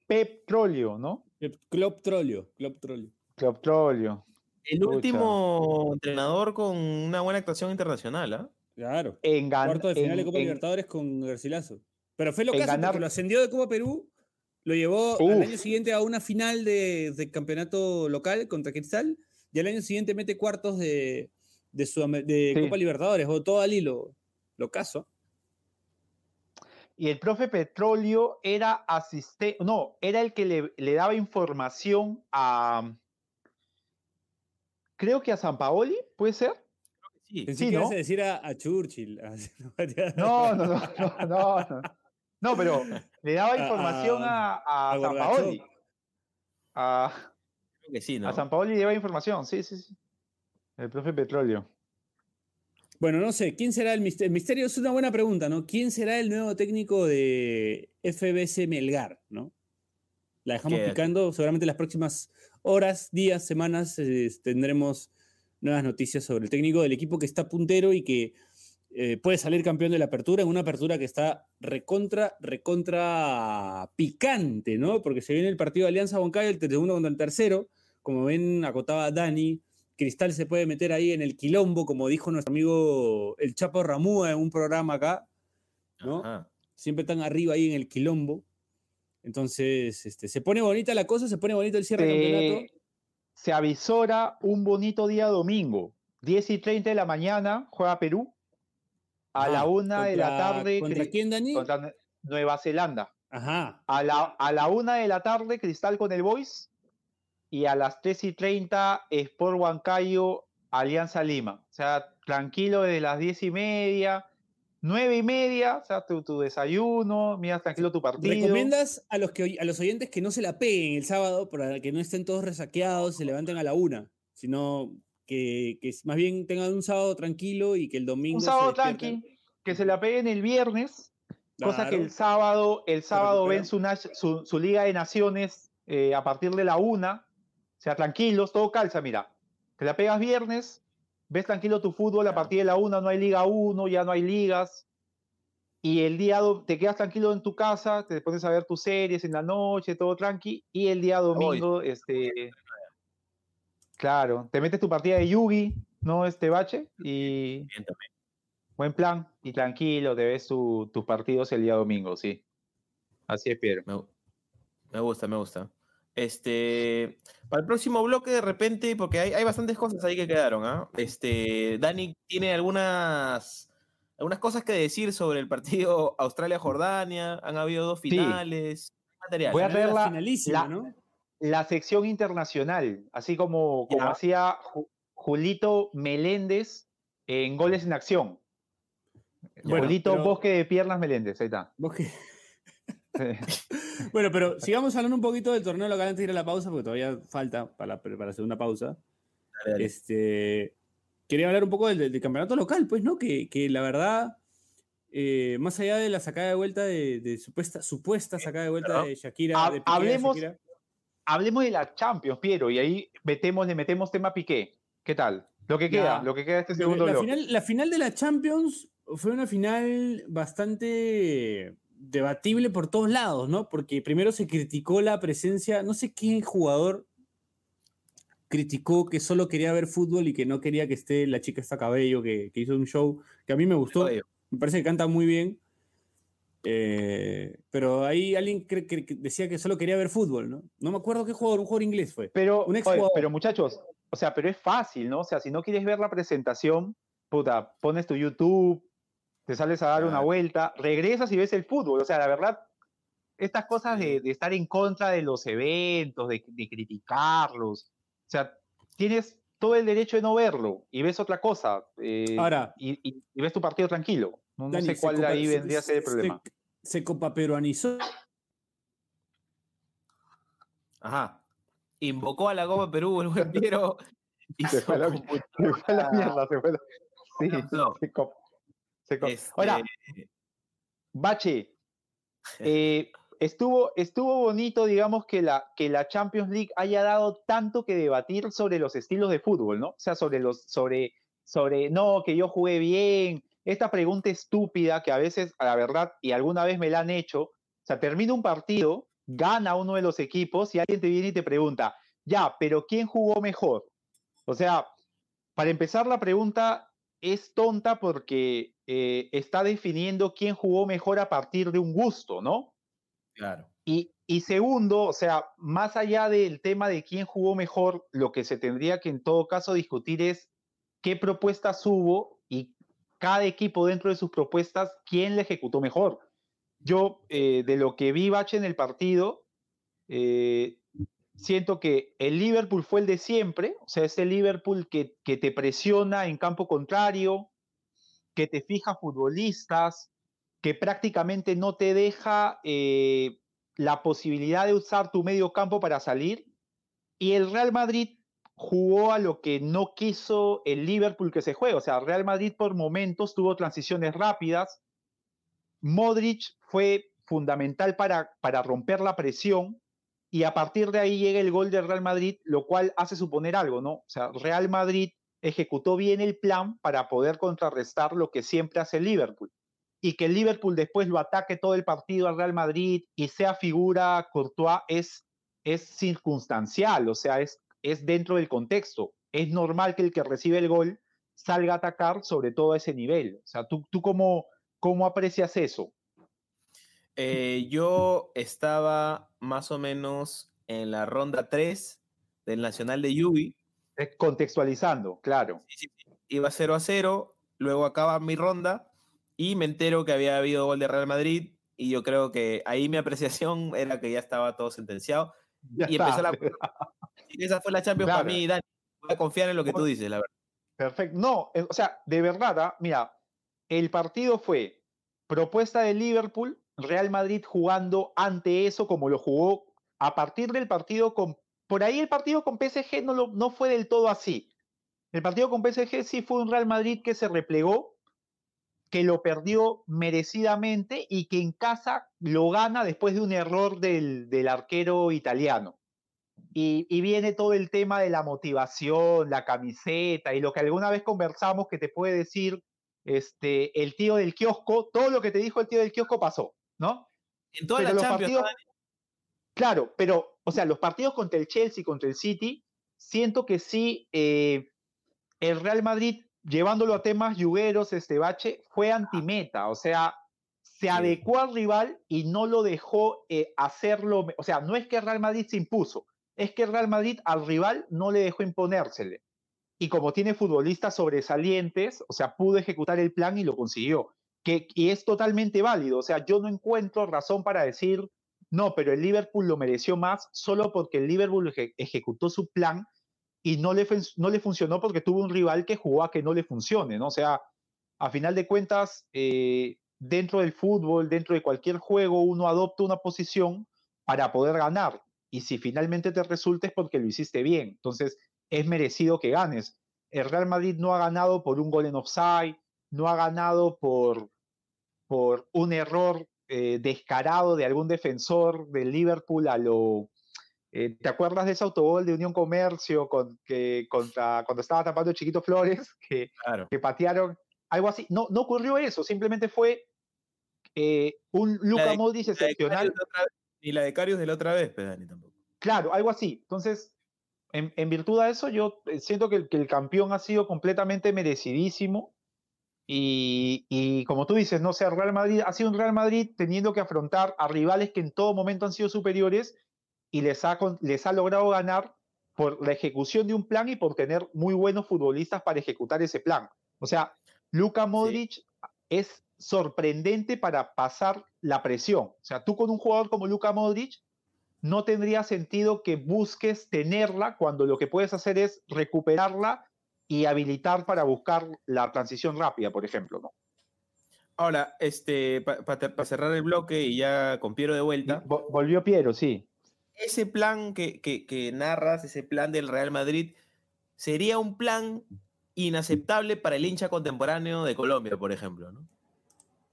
Petróleo, ¿no? eh, Club Trolio, Club Trolio. Petróleo. El Pucha. último entrenador con una buena actuación internacional, ¿ah? Claro. En Cuarto de final en- de Copa en- Libertadores con Garcilaso. Pero fue lo porque lo ascendió de Copa Perú, lo llevó al año siguiente a una final de, de campeonato local contra Cristal y al año siguiente mete cuartos de, de, Sudam- de Sí. Copa Libertadores, o todo al hilo. Lo caso. Y el profe Petróleo era asistente, no, era el que le, le daba información a, creo que a San Paoli, ¿puede ser? Sí. Pensé Sí, que ¿no? ibas a decir a, a Churchill. No, no, no, no, no, no. No, pero le daba A- información a- a, a, a San. Paoli. A, Creo que sí, ¿no? a San Paoli le daba información, sí, sí, sí. El profe Petróleo. Bueno, no sé, ¿quién será el misterio? El misterio es una buena pregunta, ¿no? ¿Quién será el nuevo técnico de FBC Melgar, ¿no? La dejamos picando, seguramente las próximas horas, días, semanas eh, tendremos nuevas noticias sobre el técnico del equipo que está puntero y que eh, puede salir campeón de la apertura, en una apertura que está recontra, recontra picante, ¿no? Porque se viene el partido de Alianza Huancayo, el segundo contra el tercero, como ven, acotaba Dani, Cristal se puede meter ahí en el quilombo, como dijo nuestro amigo el Chapo Ramúa en un programa acá, ¿no? Ajá. Siempre están arriba ahí en el quilombo. Entonces, este, se pone bonita la cosa, se pone bonito el cierre de campeonato. Se, se avisora un bonito día domingo. 10 y 30 de la mañana juega Perú. A Ah, la una de la contra- tarde ¿Contra quién, Dani? contra Nue- Nueva Zelanda. Ajá. A la, a la una de la tarde Cristal con el Boys. Y a las 3 y 30 Sport Huancayo Alianza Lima. O sea, tranquilo desde las 10 y media. 9 y media, o sea, tu, tu desayuno, miras tranquilo tu partido. ¿Recomiendas a los, que, a los oyentes que no se la peguen el sábado para que no estén todos resaqueados, se levanten a la una, sino que, que más bien tengan un sábado tranquilo y que el domingo. un sábado despierten? tranqui, que se la peguen el viernes, cosa que el sábado, el sábado ven recuperan. su, su, su Liga de Naciones eh, a partir de la una, sea, tranquilos, todo calza, mira, te la pegas viernes, ves tranquilo tu fútbol a partir de la una, no hay Liga 1, ya no hay ligas, y el día te quedas tranquilo en tu casa, te pones a ver tus series en la noche, todo tranqui, y el día domingo, este, claro, te metes tu partida de Yugi, ¿no? Este bache, y Bien, también. Buen plan y tranquilo, te ves tu- tus partidos el día domingo, sí. Así es, Piero. Me, me gusta, me gusta. Este, para el próximo bloque, de repente, porque hay, hay bastantes cosas ahí que quedaron, ¿ah? Este, Dani tiene algunas, algunas cosas que decir sobre el partido Australia-Jordania. Han habido dos finales. Material. Voy a traer la- finalísima, la- ¿no? La sección internacional, así como, como hacía Ju- Julito Meléndez en Goles en Acción. Bueno, Julito pero- Bosque de Piernas Meléndez, ahí está. Vos que- Bueno, pero sigamos hablando un poquito del torneo local antes de ir a la pausa, porque todavía falta para la, para la segunda pausa. Dale, dale. Este, quería hablar un poco del, del campeonato local, pues, ¿no? Que, que la verdad, eh, más allá de la sacada de vuelta de, de supuesta, supuesta sacada de vuelta de Shakira. Ha- de Piqué a hablemos- Shakira. Hablemos de la Champions, Piero, y ahí metemos, le metemos tema Piqué. ¿Qué tal? Lo que queda, Ya. lo que queda de este segundo la, final, la final de la Champions fue una final bastante debatible por todos lados, ¿no? Porque primero se criticó la presencia, no sé qué jugador criticó que solo quería ver fútbol y que no quería que esté la chica esta cabello que, que hizo un show que a mí me gustó, me parece que canta muy bien. eh, pero ahí alguien que decía que solo quería ver fútbol, ¿no? No me acuerdo qué jugador, un jugador inglés fue. Pero, Un oye, pero muchachos, o sea, pero es fácil, ¿no? O sea, si no quieres ver la presentación, puta, pones tu YouTube, te sales a dar una vuelta, regresas y ves el fútbol. O sea, la verdad, estas cosas de, de estar en contra de los eventos, de, de criticarlos, o sea, tienes todo el derecho de no verlo y ves otra cosa eh, Ahora, y, y- y ves tu partido tranquilo. No, sé se cuál copa- ahí se- vendría a ser el se- problema. Se copa peruanizó. Ajá. Invocó a la Copa Perú el buen Piero. y Se fue a la, hizo se fue a la mierda, se fue la- sí, No. se se cop- Este, Ahora, Bache, eh, estuvo, estuvo bonito, digamos, que la, que la Champions League haya dado tanto que debatir sobre los estilos de fútbol, ¿no? O sea, sobre los, sobre, sobre, no, que yo jugué bien. Esta pregunta estúpida que a veces, a la verdad, y alguna vez me la han hecho, o sea, termina un partido, gana uno de los equipos y alguien te viene y te pregunta, ya, pero ¿quién jugó mejor? O sea, para empezar la pregunta es tonta porque eh, está definiendo quién jugó mejor a partir de un gusto, ¿no? Claro. Y, y segundo, o sea, más allá del tema de quién jugó mejor, lo que se tendría que en todo caso discutir es qué propuestas hubo y cada equipo dentro de sus propuestas, quién le ejecutó mejor. Yo, eh, de lo que vi Bache en el partido, eh, siento que el Liverpool fue el de siempre, o sea, ese Liverpool que, que te presiona en campo contrario, que te fija futbolistas, que prácticamente no te deja eh, la posibilidad de usar tu medio campo para salir. Y el Real Madrid jugó a lo que no quiso el Liverpool que se juega. O sea, Real Madrid por momentos tuvo transiciones rápidas. Modric fue fundamental para, para romper la presión y a partir de ahí llega el gol del Real Madrid, lo cual hace suponer algo, ¿no? O sea, Real Madrid ejecutó bien el plan para poder contrarrestar lo que siempre hace Liverpool. Y que Liverpool después lo ataque todo el partido al Real Madrid y sea figura Courtois es, es circunstancial, o sea, es, es dentro del contexto. Es normal que el que recibe el gol salga a atacar sobre todo a ese nivel. O sea, ¿tú, tú cómo, cómo aprecias eso? Eh, yo estaba más o menos en la ronda 3 del Nacional de Yubi. Eh, contextualizando, claro. Sí, sí, Iba 0 a 0, luego acaba mi ronda y me entero que había habido gol de Real Madrid y yo creo que ahí mi apreciación era que ya estaba todo sentenciado. Ya y está. empezó la... Y esa fue la Champions Claro. para mí, Dani. Voy a confiar en lo que tú dices, la verdad. Perfecto. No, eh, o sea, de verdad, ah, mira, el partido fue propuesta de Liverpool, Real Madrid jugando ante eso como lo jugó a partir del partido con... Por ahí el partido con PSG no, lo, no fue del todo así. El partido con PSG sí fue un Real Madrid que se replegó, que lo perdió merecidamente y que en casa lo gana después de un error del, del arquero italiano. Y, y viene todo el tema de la motivación, la camiseta y lo que alguna vez conversamos que te puede decir este, el tío del kiosco, todo lo que te dijo el tío del kiosco pasó, ¿no? En todas las los Champions, partidos- Claro, pero, o sea, los partidos contra el Chelsea, contra el City, siento que sí, eh, el Real Madrid, llevándolo a temas yugueros, este bache, fue antimeta, o sea, se adecuó al rival y no lo dejó eh, hacerlo, o sea, no es que el Real Madrid se impuso, es que el Real Madrid al rival no le dejó imponérsele. Y como tiene futbolistas sobresalientes, o sea, pudo ejecutar el plan y lo consiguió. Que, y es totalmente válido, o sea, yo no encuentro razón para decir, no, pero el Liverpool lo mereció más solo porque el Liverpool eje- ejecutó su plan y no le, no le funcionó porque tuvo un rival que jugó a que no le funcione, ¿no? O sea, a final de cuentas, eh, dentro del fútbol, dentro de cualquier juego, uno adopta una posición para poder ganar. Y si finalmente te resulta es porque lo hiciste bien. Entonces, es merecido que ganes. El Real Madrid no ha ganado por un gol en offside, no ha ganado por, por un error eh, descarado de algún defensor del Liverpool a lo... eh, ¿Te acuerdas de ese autogol de Unión Comercio con, que, contra, cuando estaba tapando Chiquito Flores? Que, claro. que patearon algo así. No, no ocurrió eso, simplemente fue eh, un Luka de- Modric excepcional. Ni la de Carius de la otra vez, pues, Dani, tampoco. Claro, algo así. Entonces, en, en virtud de eso, yo siento que que el campeón ha sido completamente merecidísimo. Y, y como tú dices, no sé, el Real Madrid ha sido un Real Madrid teniendo que afrontar a rivales que en todo momento han sido superiores y les ha, les ha logrado ganar por la ejecución de un plan y por tener muy buenos futbolistas para ejecutar ese plan. O sea, Luka Modric es sorprendente para pasar la presión. O sea, tú con un jugador como Luka Modric no tendría sentido que busques tenerla cuando lo que puedes hacer es recuperarla y habilitar para buscar la transición rápida, por ejemplo, ¿no? Ahora, este, para cerrar el bloque y ya con Piero de vuelta, Vo- Volvió Piero, sí. ese plan que, que- que narras, ese plan del Real Madrid, sería un plan inaceptable para el hincha contemporáneo de Colombia, por ejemplo, ¿no?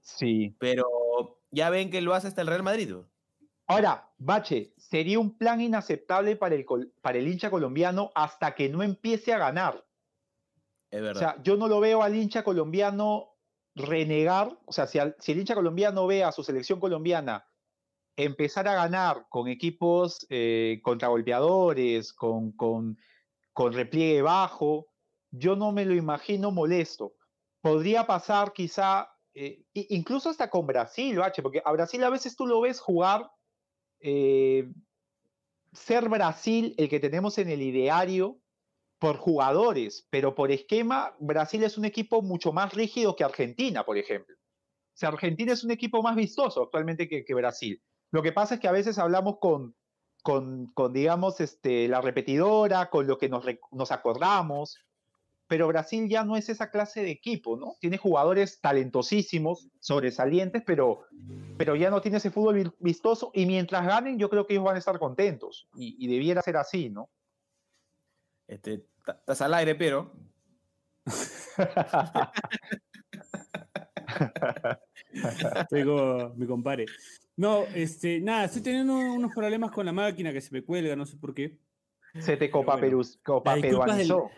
Sí. Pero ya ven que lo hace hasta el Real Madrid. ¿no? Ahora, Bache, sería un plan inaceptable para el, col- para el hincha colombiano hasta que no empiece a ganar. Es O sea, yo no lo veo al hincha colombiano renegar, o sea, si, al- si el hincha colombiano ve a su selección colombiana empezar a ganar con equipos eh, contragolpeadores, con, con, con repliegue bajo, yo no me lo imagino molesto. Podría pasar quizá, eh, incluso hasta con Brasil, Bache, porque a Brasil a veces tú lo ves jugar, eh, ser Brasil el que tenemos en el ideario, por jugadores, pero por esquema, Brasil es un equipo mucho más rígido que Argentina, por ejemplo. O sea, Argentina es un equipo más vistoso actualmente que, Brasil. Lo que pasa es que a veces hablamos con, con, digamos, este, la repetidora, con lo que nos, nos acordamos, pero Brasil ya no es esa clase de equipo, ¿no? Tiene jugadores talentosísimos, sobresalientes, pero, pero ya no tiene ese fútbol vistoso y mientras ganen yo creo que ellos van a estar contentos y, y debiera ser así, ¿no? Este, estás al aire, pero... Tengo mi compare. No, este, nada, estoy teniendo unos problemas con la máquina que se me cuelga, no sé por qué. Se te copa, bueno, Perú, copa peruanizó.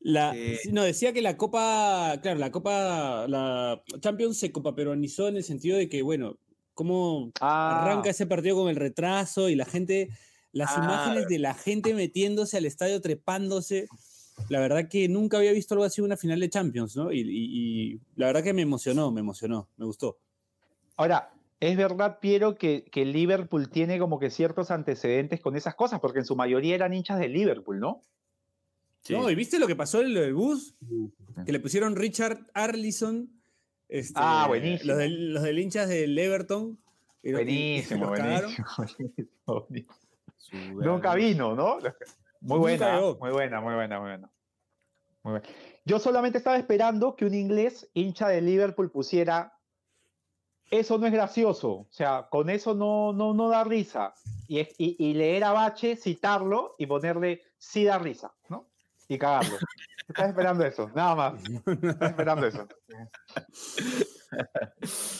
La, No, decía que la Copa, claro, la Copa, la Champions se Copa peruanizó en el sentido de que, bueno, cómo ah. arranca ese partido con el retraso y la gente, las ah. imágenes de la gente metiéndose al estadio, trepándose. La verdad que nunca había visto algo así en una final de Champions, ¿no? Y, y la verdad que me emocionó, me emocionó, me gustó. Ahora, es verdad, Piero, que, que Liverpool tiene como que ciertos antecedentes con esas cosas, porque en su mayoría eran hinchas de Liverpool, ¿no? No, ¿y viste lo que pasó en el bus? Que le pusieron Richard Arlison. Este, ah, buenísimo. Los, de, los del hinchas del Everton. Buenísimo, buenísimo, buenísimo. Nunca vino, ¿no? Muy buena, muy buena, muy buena, muy buena. Muy buena. Yo solamente estaba esperando que un inglés hincha de Liverpool pusiera eso no es gracioso, o sea, con eso no, no, no da risa. Y, y, y leer a Bache, citarlo y ponerle sí da risa, ¿no? y cagarlo. Estás esperando eso, nada más. Estás esperando eso.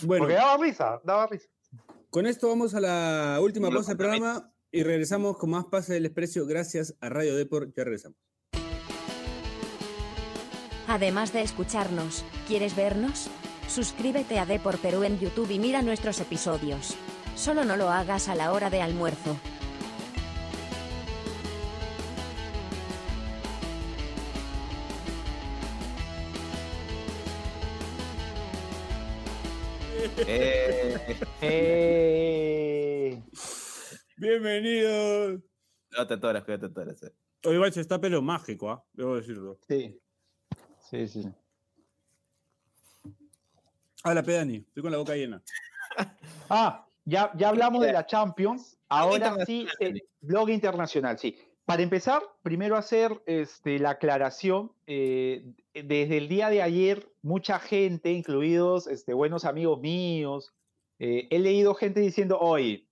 Bueno, Porque daba risa, daba risa. Con esto vamos a la última pausa del programa y regresamos con más Pase del Desprecio gracias a Radio Deport. Ya regresamos. Además de escucharnos, ¿quieres vernos? Suscríbete a Deport Perú en YouTube y mira nuestros episodios. Solo no lo hagas a la hora de almuerzo. Eh, eh. Bienvenidos. No te atoras, que te atoras. Eh. Hoy se está pelo mágico, ¿ah? debo decirlo. Sí. Sí, sí. Habla, Pedani, estoy con la boca llena. ah, ya, ya hablamos de la Champions. Ahora sí, blog internacional, sí. Para empezar, primero hacer este, la aclaración. Eh, desde el día de ayer, mucha gente, incluidos este, buenos amigos míos, eh, he leído gente diciendo, oye,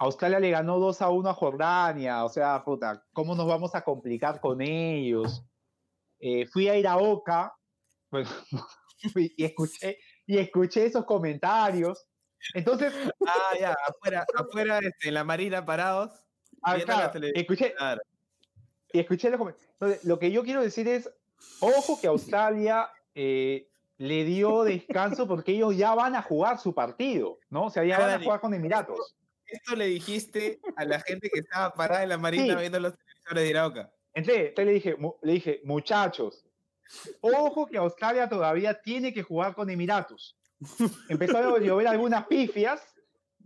Australia le ganó 2 a 1 a Jordania, o sea, puta, ¿cómo nos vamos a complicar con ellos? Eh, fui a Iraoka y, escuché, y escuché esos comentarios. Entonces. Ah, ya, afuera, afuera este, en la marina parados. Ah, escuché, y escuché los comentarios. Entonces, lo que yo quiero decir es, ojo que Australia eh, le dio descanso porque ellos ya van a jugar su partido, ¿no? O sea, ya van a jugar con Emiratos. Esto le dijiste a la gente que estaba parada en la marina viendo los televisores de Irauca. Entonces, le dije, le dije, muchachos, ojo que Australia todavía tiene que jugar con Emiratos. Empezó a llover algunas pifias,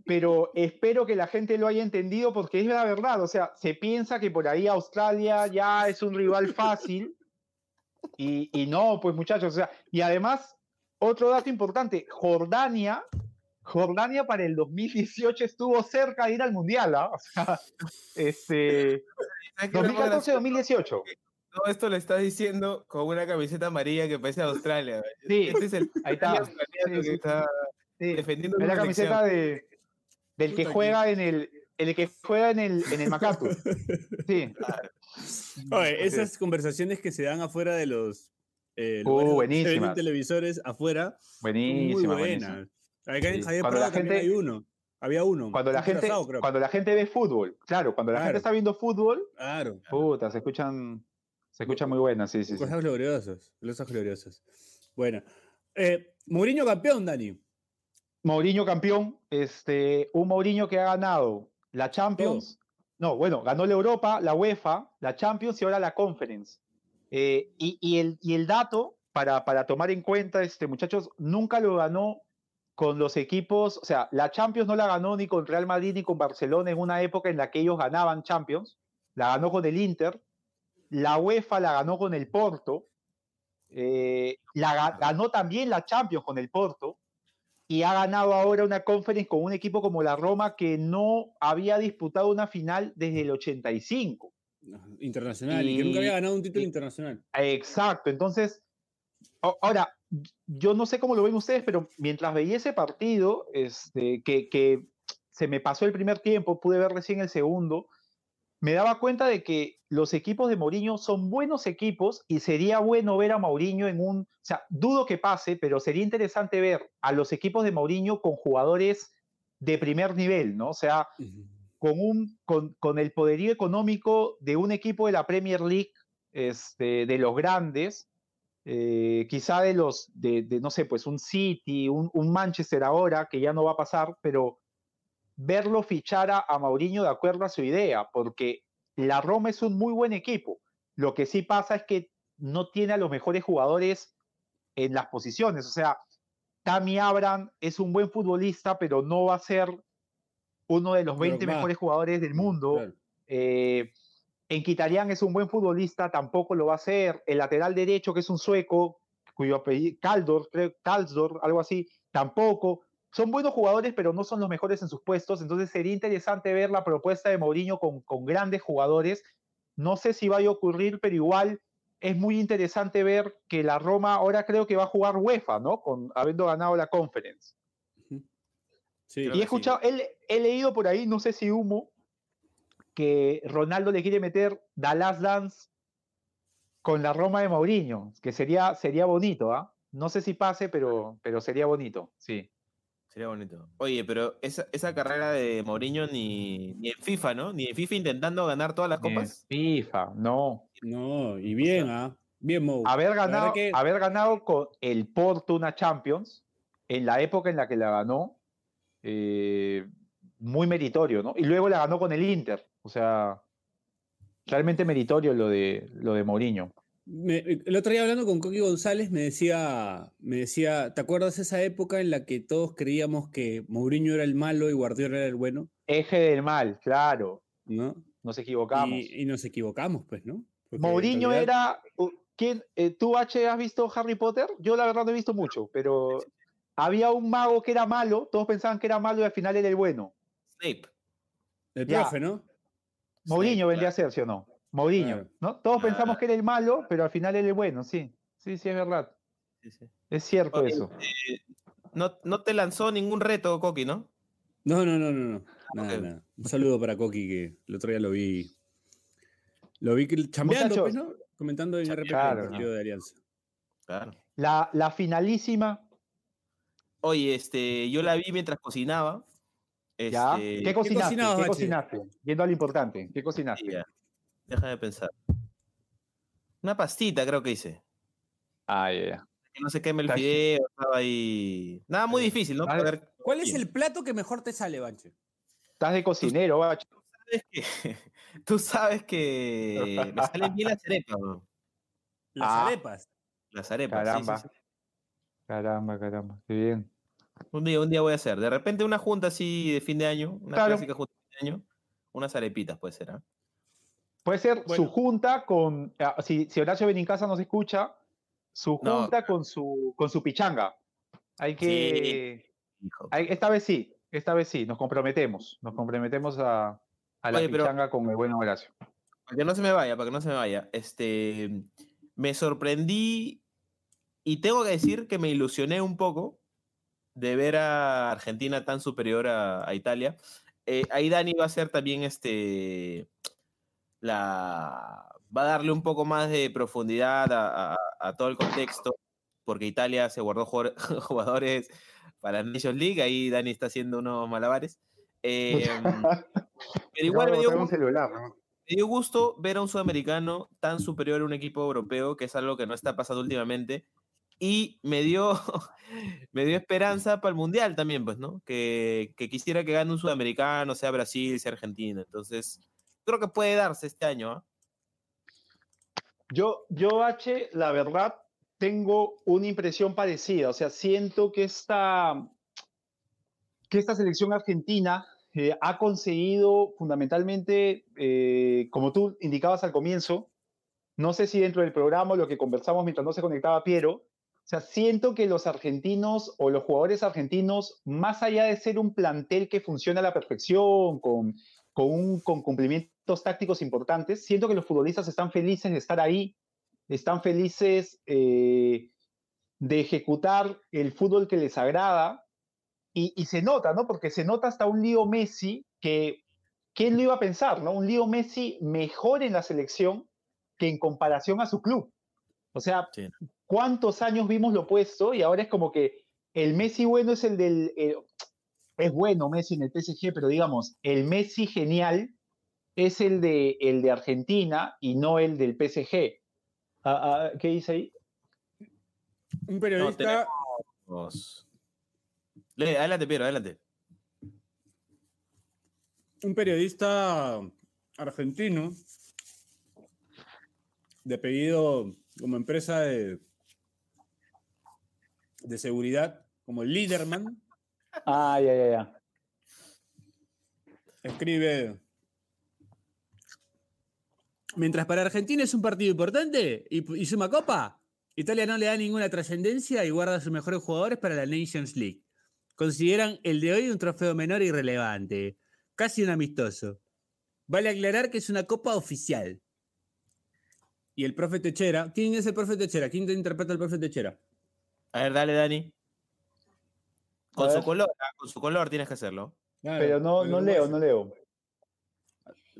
pero espero que la gente lo haya entendido porque es la verdad, o sea, se piensa que por ahí Australia ya es un rival fácil y, no, pues muchachos, o sea, y además, otro dato importante, Jordania, Jordania para el 2018 estuvo cerca de ir al Mundial, ¿ah? O sea, este, 2014-2018. Todo esto lo estás diciendo con una camiseta amarilla que parece Australia. Sí, este es el, ahí está. que está defendiendo es la camiseta de, del que juega en el, el que juega en el, en el Macato. Sí. esas conversaciones que se dan afuera de los eh, uh, televisores afuera. Buenísima, muy buenas. En Javier Prado gente, hay uno. Había uno. Cuando la, gente, cuando la gente ve fútbol, claro, cuando la gente está viendo fútbol, claro. puta, se escuchan, se escuchan muy buenas, sí, sí. Cosas gloriosas, cosas gloriosas. Bueno, eh, Mourinho campeón, Dani. Mourinho campeón, este, un Mourinho que ha ganado la Champions, no, bueno, ganó la Europa, la UEFA, la Champions y ahora la Conference. Eh, y, el, y el dato, para, para tomar en cuenta, este, muchachos, nunca lo ganó con los equipos, o sea, la Champions no la ganó ni con Real Madrid ni con Barcelona en una época en la que ellos ganaban Champions, la ganó con el Inter, la UEFA la ganó con el Porto, eh, la ganó también la Champions con el Porto, y ha ganado ahora una conference con un equipo como la Roma que no había disputado una final desde el 85. Internacional, y, que nunca había ganado un título internacional. Exacto, entonces, ahora, yo no sé cómo lo ven ustedes, pero mientras veía ese partido, este, que, que se me pasó el primer tiempo, pude ver recién el segundo, me daba cuenta de que los equipos de Mourinho son buenos equipos y sería bueno ver a Mourinho en un, o sea, dudo que pase, pero sería interesante ver a los equipos de Mourinho con jugadores de primer nivel, ¿no? O sea, con, un, con, el poderío económico de un equipo de la Premier League, este, de los grandes, eh, quizá de los, de, no sé, pues un City, un, un Manchester ahora, que ya no va a pasar, pero verlo fichar a, a Mauriño de acuerdo a su idea, porque la Roma es un muy buen equipo. Lo que sí pasa es que no tiene a los mejores jugadores en las posiciones. O sea, Tammy Abraham es un buen futbolista, pero no va a ser uno de los 20 mejores jugadores del mundo. Eh, en Kitarian es un buen futbolista, tampoco lo va a ser. El lateral derecho, que es un sueco, cuyo apellido, Kaldor, Kalsdor, algo así, tampoco son buenos jugadores, pero no son los mejores en sus puestos. Entonces sería interesante ver la propuesta de Mourinho con, con grandes jugadores. No sé si vaya a ocurrir, pero igual es muy interesante ver que la Roma ahora creo que va a jugar UEFA, ¿no? Con, habiendo ganado la Conference. Sí, y he escuchado, he, leído por ahí, no sé si humo, que Ronaldo le quiere meter Dallas Dance con la Roma de Mourinho, que sería, sería bonito, ¿ah? No sé si pase, pero, pero sería bonito, sí. Sería bonito. Oye, pero esa, esa carrera de Mourinho ni, ni, en FIFA, ¿no? Ni en FIFA intentando ganar todas las copas. FIFA, no. No, y bien, ¿ah? Bien, Mou. Haber ganado, haber ganado con el Porto una Champions en la época en la que la ganó, eh, muy meritorio, ¿no? Y luego la ganó con el Inter. O sea, realmente meritorio lo de, lo de Mourinho el otro día hablando con Coqui González me decía, me decía, ¿te acuerdas esa época en la que todos creíamos que Mourinho era el malo y Guardiola era el bueno? Eje del mal, claro. ¿No? Nos equivocamos. Y, nos equivocamos, pues, ¿no? Mourinho era. ¿quién, eh, ¿Tú, H, has visto Harry Potter? Yo la verdad no he visto mucho, pero había un mago que era malo, todos pensaban que era malo y al final era el bueno. Snape. El profe, ¿no? Mourinho vendría a ser, ¿sí o no? Mourinho, ¿no? Todos pensamos que era el malo, pero al final era el bueno, sí. Sí, sí, es verdad. Es cierto eso. Eh, no, no, te lanzó ningún reto, Coqui, ¿no? No, no, no, no. no. Un saludo para Coqui, que el otro día lo vi. Lo vi chambeando, pues, ¿no? Comentando en RP claro, el partido de Alianza. Claro. La, la, finalísima. Oye, este, yo la vi mientras cocinaba. Este, ¿Qué cocinaste? ¿Qué, cocinaste? Viendo a lo importante. ¿Qué cocinaste? Déjame pensar. Una pastita creo que hice. Ah, ya. Que no se queme el fideo, estaba ahí. Nada muy difícil, ¿no? ¿Cuál es el plato que mejor te sale, Banche? Estás de cocinero, Banche. Tú sabes que, me salen bien las arepas, ¿no? Las ah. arepas. Las arepas, caramba. Caramba, caramba, qué bien. Un día, un día voy a hacer. De repente una junta así de fin de año, una clásica junta de fin de año, unas arepitas puede ser, ¿ah? Puede ser su junta con, ah, si, si Horacio Benincasa nos escucha, su junta con, su, con su pichanga. Hay que... esta vez sí, esta vez sí, nos comprometemos, nos comprometemos a, a la pichanga con el buen Horacio. Para que no se me vaya, para que no se me vaya. Este, me sorprendí y tengo que decir que me ilusioné un poco de ver a Argentina tan superior a, Italia. Eh, ahí Dani va a ser también este la, va a darle un poco más de profundidad a, todo el contexto, porque Italia se guardó jugadores para la Nations League, ahí Dani está haciendo unos malabares. Em, pero igual me dio, gusto ver a un sudamericano tan superior a un equipo europeo, que es algo que no está pasando últimamente, y me dio, me dio esperanza para el Mundial también, pues, ¿no? Que, que quisiera que gane un sudamericano, sea Brasil, sea Argentina. Entonces, creo que puede darse este año. ¿ah? Yo, yo, H, la verdad, tengo una impresión parecida. O sea, siento que esta, que esta selección argentina eh, ha conseguido fundamentalmente, eh, como tú indicabas al comienzo, no sé si dentro del programa lo que conversamos mientras no se conectaba Piero, O sea, siento que los argentinos o los jugadores argentinos, más allá de ser un plantel que funciona a la perfección, con, con, cumplimientos tácticos importantes, siento que los futbolistas están felices de estar ahí, están felices eh, de ejecutar el fútbol que les agrada. Y, se nota, ¿no? Porque se nota hasta un Lío Messi que, ¿quién lo iba a pensar, ¿no? Un Lío Messi mejor en la selección que en comparación a su club. O sea. ¿Cuántos años vimos lo opuesto? Y ahora es como que el Messi bueno es el del... Eh, es bueno Messi en el PSG, pero digamos, el Messi genial es el de, el de Argentina y no el del PSG. Ah, ah, ¿Qué dice ahí? Un periodista. No, Lee, adelante, Piero, adelante. Un periodista argentino de pedido como empresa de, de seguridad, como Liderman. Ah, ya, ya, ya. Escribe. Mientras para Argentina es un partido importante y, y suma copa, Italia no le da ninguna trascendencia y guarda a sus mejores jugadores para la Nations League. Consideran el de hoy un trofeo menor e irrelevante, casi un amistoso. Vale aclarar que es una copa oficial. Y el profe Techera, ¿quién es el profe Techera? ¿Quién te interpreta el profe Techera? A ver, dale, Dani. Con su color, con su color tienes que hacerlo. Claro, pero no, no leo, no leo.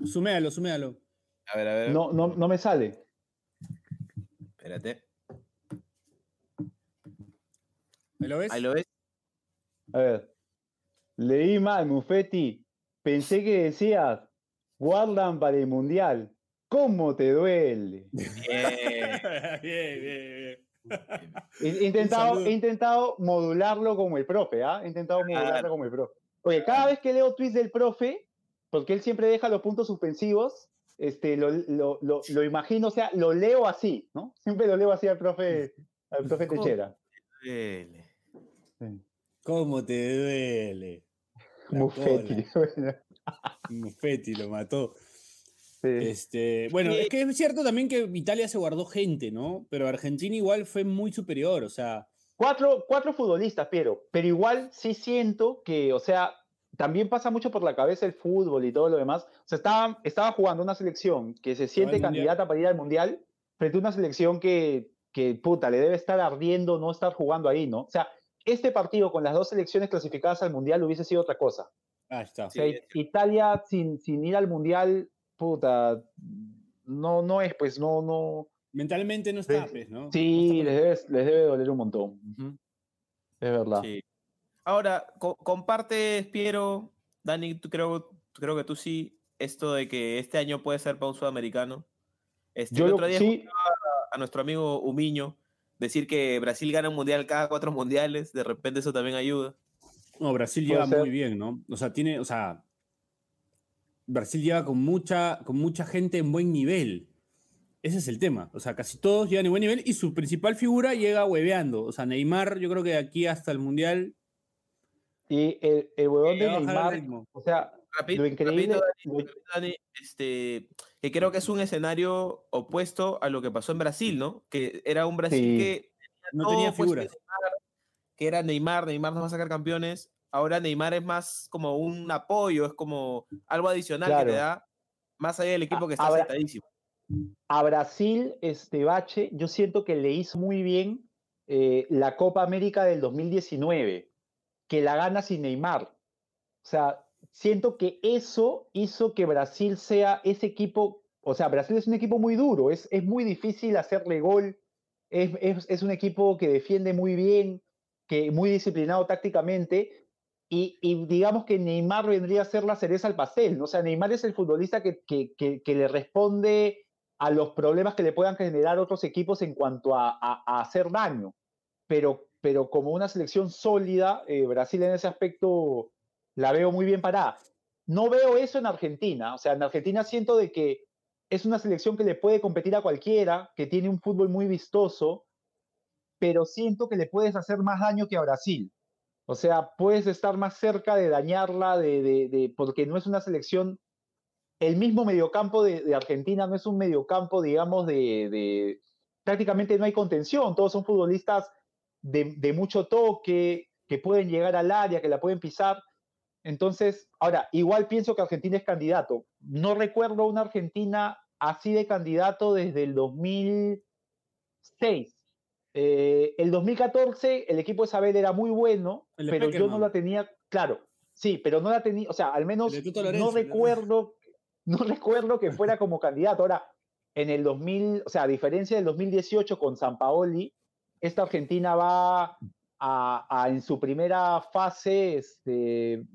Suméalo, suméalo. A ver, a ver. No, no, no me sale. Espérate. ¿Ahí lo ves? Ahí lo ves. A ver. Leí mal, Mufeti. Pensé que decías, guardan para el mundial. ¿Cómo te duele? Bien. bien, bien, bien. He intentado, he intentado modularlo como el profe, ¿ah? He intentado modularlo como el profe. Oye, cada vez que leo tweets del profe, porque él siempre deja los puntos suspensivos, este, lo, lo, lo, lo, imagino, o sea, lo leo así, ¿no? Siempre lo leo así al profe, al profe Techera. Duele. ¿Cómo te duele? Mufetti lo mató. Sí. Este, bueno, es que es cierto también que Italia se guardó gente, ¿no? Pero Argentina igual fue muy superior, o sea. Cuatro, cuatro futbolistas, pero, pero igual sí siento que, o sea, también pasa mucho por la cabeza el fútbol y todo lo demás. O sea, estaba, estaba jugando una selección que se siente candidata para ir al Mundial frente a una selección que, que, puta, le debe estar ardiendo no estar jugando ahí, ¿no? O sea, este partido con las dos selecciones clasificadas al Mundial hubiese sido otra cosa. Ah, está. O sea, sí, Italia sin, sin ir al Mundial, puta, no, no es, pues, no, no. Mentalmente no está, pues, ¿no? Sí, no les, debe, les debe doler un montón. Uh -huh. Es verdad. Sí. Ahora, co compartes, Piero, Dani, tú creo, creo que tú sí, esto de que este año puede ser para un sudamericano. Este, Yo el otro día sí. a, a nuestro amigo Umiño decir que Brasil gana un mundial cada cuatro mundiales, de repente eso también ayuda. No, Brasil lleva muy bien, ¿no? O sea, tiene, o sea, Brasil lleva con mucha, con mucha gente en buen nivel. Ese es el tema. O sea, casi todos llegan en buen nivel y su principal figura llega hueveando. O sea, Neymar, yo creo que de aquí hasta el mundial. Y el, el huevón de Neymar, o sea, Rapid, lo increíble. Rapid, Dani, Dani, este, que creo que es un escenario opuesto a lo que pasó en Brasil, ¿no? Que era un Brasil Sí. que No tenía figuras. Neymar, que era Neymar, Neymar nos va a sacar campeones. Ahora Neymar es más como un apoyo, es como algo adicional Claro. que te da más allá del equipo que está Ahora- sentadísimo. a Brasil, este Bache, yo siento que le hizo muy bien eh, la Copa América del 2019, que la gana sin Neymar. O sea, siento que eso hizo que Brasil sea ese equipo, o sea, Brasil es un equipo muy duro, es, es muy difícil hacerle gol, es, es, es un equipo que defiende muy bien, que muy disciplinado tácticamente, y, y digamos que Neymar vendría a ser la cereza al pastel, ¿no? O sea, Neymar es el futbolista que, que, que, que le responde a los problemas que le puedan generar otros equipos en cuanto a, a, a hacer daño. Pero, pero como una selección sólida, eh, Brasil en ese aspecto la veo muy bien parada. No veo eso en Argentina. O sea, en Argentina siento de que es una selección que le puede competir a cualquiera, que tiene un fútbol muy vistoso, pero siento que le puedes hacer más daño que a Brasil. O sea, puedes estar más cerca de dañarla, de, de, de porque no es una selección el mismo mediocampo de, de, Argentina no es un mediocampo, digamos, de, prácticamente no hay contención, todos son futbolistas de mucho toque, que pueden llegar al área, que la pueden pisar. Entonces, ahora, igual pienso que Argentina es candidato. No recuerdo una Argentina así de candidato desde el 2006. Eh, el 2014 el equipo de Isabel era muy bueno, El pero yo no la tenía, claro, sí, pero no la tenía, o sea, al menos no Lorenzo, ¿no? recuerdo, no recuerdo que fuera como candidato. Ahora, en el 2000, o sea, a diferencia del 2018 con San Paoli, esta Argentina va a, a en su primera fase este,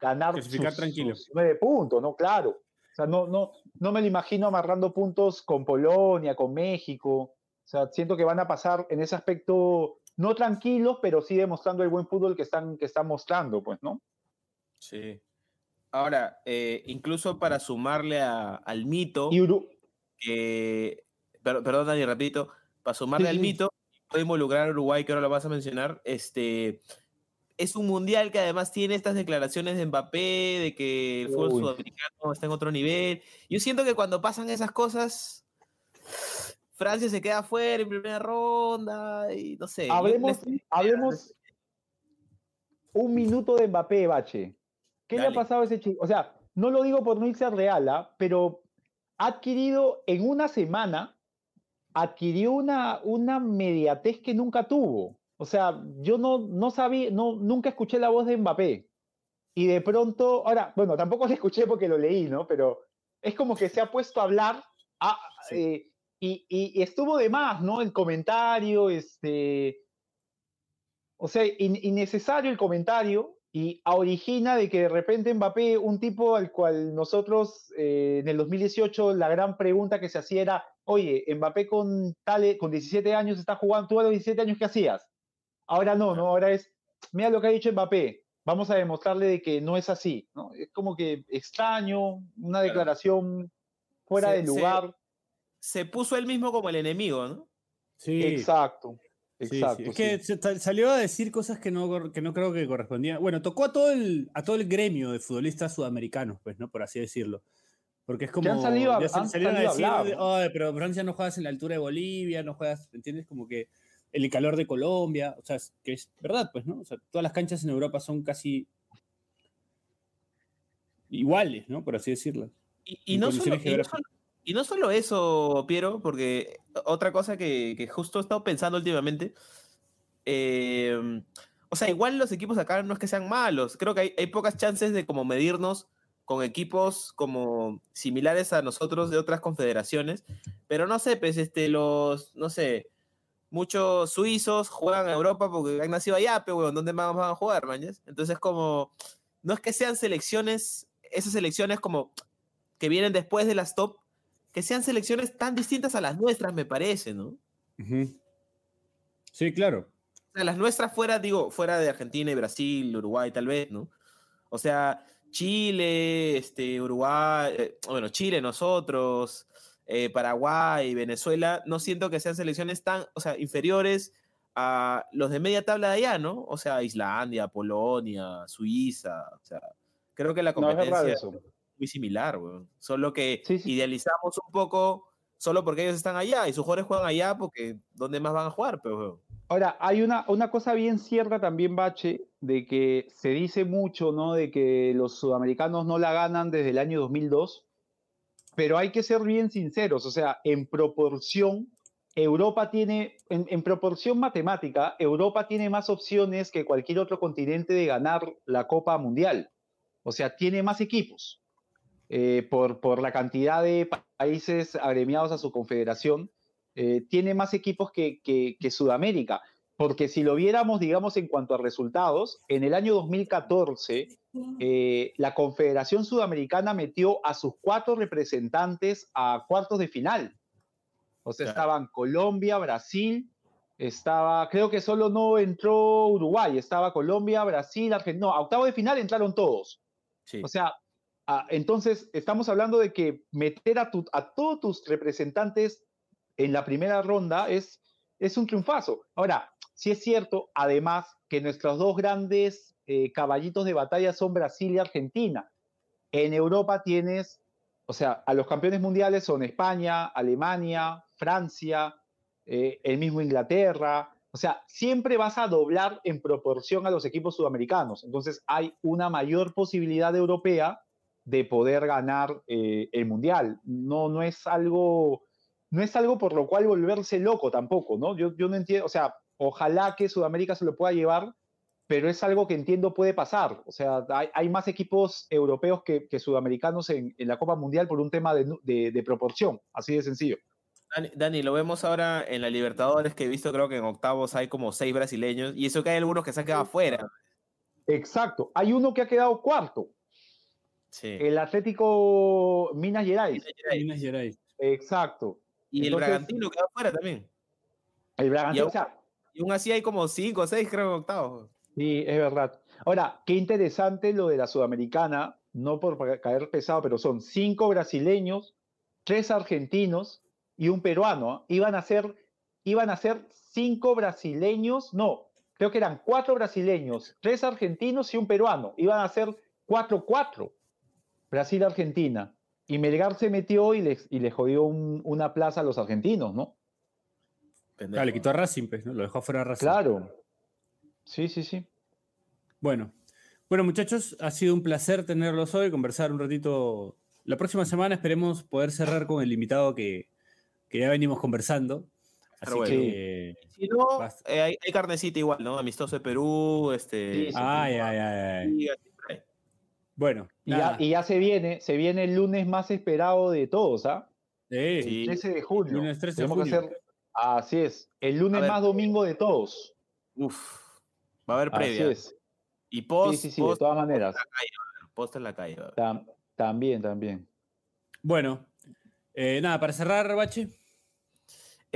ganar sus, tranquilo. sus nueve puntos, ¿no? Claro. O sea, no, no, no me lo imagino amarrando puntos con Polonia, con México. O sea, siento que van a pasar en ese aspecto no tranquilos, pero sí demostrando el buen fútbol que están, que están mostrando, pues, ¿no? Sí. Ahora, eh, incluso para sumarle a- al mito, Y Uru- que, per- perdón Dani, repito, para sumarle Sí, al sí. mito, puede involucrar a Uruguay, que ahora lo vas a mencionar, este, es un mundial que además tiene estas declaraciones de Mbappé, de que el fútbol Uy. sudamericano está en otro nivel. Yo siento que cuando pasan esas cosas, Francia se queda fuera en primera ronda y no sé. hablemos, les- hablemos un minuto de Mbappé, Bache. ¿Qué le Dale. ha pasado a ese chico? O sea, no lo digo por no irse al Real, ¿ah? pero ha adquirido en una semana, adquirió una, una mediatez que nunca tuvo. O sea, yo no, no sabía, no, nunca escuché la voz de Mbappé. Y de pronto, ahora, bueno, tampoco le escuché porque lo leí, ¿no? Pero es como que se ha puesto a hablar a- Sí. eh, y, estuvo de más, ¿no? El comentario, este, o sea, in- innecesario el comentario y origina de que de repente Mbappé, un tipo al cual nosotros eh, en el 2018 la gran pregunta que se hacía era, oye, Mbappé con, tal, con 17 años está jugando, tú a los 17 años, ¿qué hacías? Ahora no, ¿no? Ahora es, mira lo que ha dicho Mbappé, vamos a demostrarle de que no es así, ¿no? Es como que extraño, una declaración fuera Se- de lugar. Se puso él mismo como el enemigo, ¿no? Sí. Exacto, Sí, sí. exacto. Es que sí. se ta- salió a decir cosas que no, que no creo que correspondían. Bueno, tocó a todo el, a todo el gremio de futbolistas sudamericanos, pues, ¿no? Por así decirlo. Porque es como. han salido a- ya se- han salieron salido a decir, hablar. "Ay, pero Francia no juegas en la altura de Bolivia, no juegas, ¿entiendes? Como que el calor de Colombia, o sea, es- que es verdad, pues, ¿no? O sea, todas las canchas en Europa son casi iguales, ¿no? Por así decirlo. Y, no solo, condiciones y, no geográficas. solo, y no solo eso, Piero, porque otra cosa que, que justo he estado pensando últimamente, eh, o sea, igual los equipos acá no es que sean malos, creo que hay, hay pocas chances de como medirnos con equipos como similares a nosotros de otras confederaciones, pero no sé, pues este, los, no sé, muchos suizos juegan a Europa porque han nacido allá, pero bueno, ¿dónde más van a jugar, mañas? Entonces como, no es que sean selecciones, esas selecciones como que vienen después de las top, que sean selecciones tan distintas a las nuestras, me parece, ¿no? Sí, claro. O sea, las nuestras fuera, digo, fuera de Argentina y Brasil, Uruguay, tal vez, ¿no? O sea, Chile, este, Uruguay, eh, bueno, Chile, nosotros, eh, Paraguay, Venezuela, no siento que sean selecciones tan, o sea, inferiores a los de media tabla de allá, ¿no? O sea, Islandia, Polonia, Suiza, o sea, creo que la competencia es eso. Muy similar, weón. Solo que Sí, sí. idealizamos un poco solo porque ellos están allá y sus jugadores juegan allá porque ¿dónde más van a jugar? Pero, weón? Ahora, hay una, una cosa bien cierta también, Bache, de que se dice mucho, ¿no? De que los sudamericanos no la ganan desde el año 2002, pero hay que ser bien sinceros, o sea, en proporción, Europa tiene, en, en proporción matemática, Europa tiene más opciones que cualquier otro continente de ganar la Copa Mundial. O sea, tiene más equipos eh, por, por la cantidad de pa- países agremiados a su confederación eh, tiene más equipos que, que- que Sudamérica. Porque si lo viéramos, digamos, en cuanto a resultados, en el año 2014, eh, la Confederación Sudamericana metió a sus cuatro representantes a cuartos de final. O sea, Claro. estaban Colombia, Brasil, estaba, creo que solo no entró Uruguay, estaba Colombia, Brasil, Argentina. No, a octavo de final entraron todos. Sí. O sea, ah, entonces estamos hablando de que meter a, todos tus representantes en la primera ronda es, es un triunfazo. Ahora, sí es cierto, además, que nuestros dos grandes eh, caballitos de batalla son Brasil y Argentina. En Europa tienes, o sea, a los campeones mundiales son España, Alemania, Francia, eh, el mismo Inglaterra. o sea, siempre vas a doblar en proporción a los equipos sudamericanos. Entonces hay una mayor posibilidad europea de poder ganar eh, el mundial. No, no es algo, no es algo por lo cual volverse loco tampoco, ¿no? Yo, yo no entiendo, o sea, ojalá que Sudamérica se lo pueda llevar, pero es algo que entiendo puede pasar. O sea, hay, más equipos europeos que, sudamericanos en, la Copa Mundial por un tema de proporción, así de sencillo. Dani, lo vemos ahora en la Libertadores, que he visto creo que en octavos hay como seis brasileños, y eso que hay algunos que se han quedado afuera. Exacto, hay uno que ha quedado cuarto. Sí. El Atlético Minas Gerais. Minas Gerais. Exacto. Y el Bragantino quedó afuera también. El Bragantino, y aún, así hay como cinco o seis, creo, octavos. Sí, es verdad. Ahora, qué interesante lo de la Sudamericana, no por caer pesado, pero son cinco brasileños, tres argentinos, y un peruano. ¿ah? Iban a ser, iban a ser cinco brasileños, no, creo que eran cuatro brasileños, tres argentinos y un peruano. Iban a ser cuatro, cuatro. Brasil-Argentina. Y Melgar se metió y les, y le jodió una plaza a los argentinos, ¿no? le quitó a Racing, pues, ¿no? Lo dejó fuera a Racing. Claro. Sí, sí, sí. Bueno. Bueno, muchachos, ha sido un placer tenerlos hoy, conversar un ratito. La próxima semana esperemos poder cerrar con el invitado que, que ya venimos conversando. Así que. Si no, eh, hay, carnecita igual, ¿no? Amistoso de Perú, este. ay, ay, ay, Bueno. Y ya, y ya, se viene, se viene el lunes más esperado de todos, ¿ah? Sí. 13 de junio. Lunes 13 de junio. así es. El lunes más domingo de todos. Uf. Va a haber previa. Así es. Y post. Sí, sí, sí, de todas maneras. Post en la calle. también, también. Bueno. Eh, nada, para cerrar, Bache.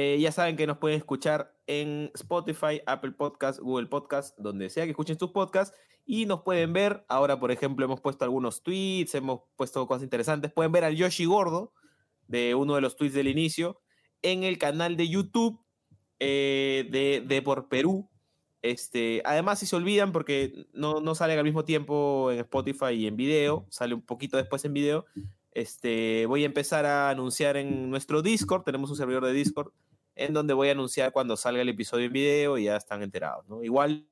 Eh, ya saben que nos pueden escuchar en Spotify, Apple Podcast, Google Podcast, donde sea que escuchen sus podcasts. Y nos pueden ver. Ahora, por ejemplo, hemos puesto algunos tweets, hemos puesto cosas interesantes. Pueden ver al Yoshi Gordo, de uno de los tweets del inicio, en el canal de YouTube eh, de, de, Por Perú. Este, además, si se olvidan, porque no, no sale al mismo tiempo en Spotify y en video, sale un poquito después en video. Este, voy a empezar a anunciar en nuestro Discord, tenemos un servidor de Discord en donde voy a anunciar cuando salga el episodio en video y ya están enterados. ¿no? Igual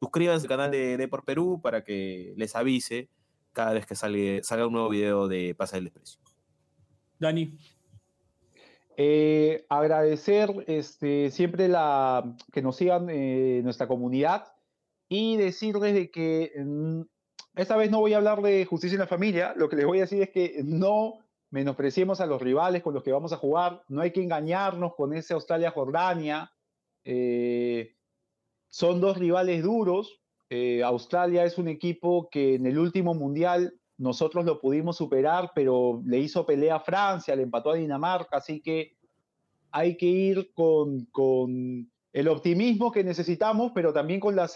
suscríbanse al canal de, de, Por Perú para que les avise cada vez que salga un nuevo video de Pasa del Desprecio. Dani. Eh, agradecer este, siempre la, que nos sigan eh, nuestra comunidad y decirles de que mm, esta vez no voy a hablar de justicia en la familia, lo que les voy a decir es que no menospreciemos a los rivales con los que vamos a jugar. No hay que engañarnos con ese Australia-Jordania. Eh, son dos rivales duros. Eh, Australia es un equipo que en el último mundial nosotros lo pudimos superar, pero le hizo pelea a Francia, le empató a Dinamarca, así que hay que ir con, con el optimismo que necesitamos, pero también con la,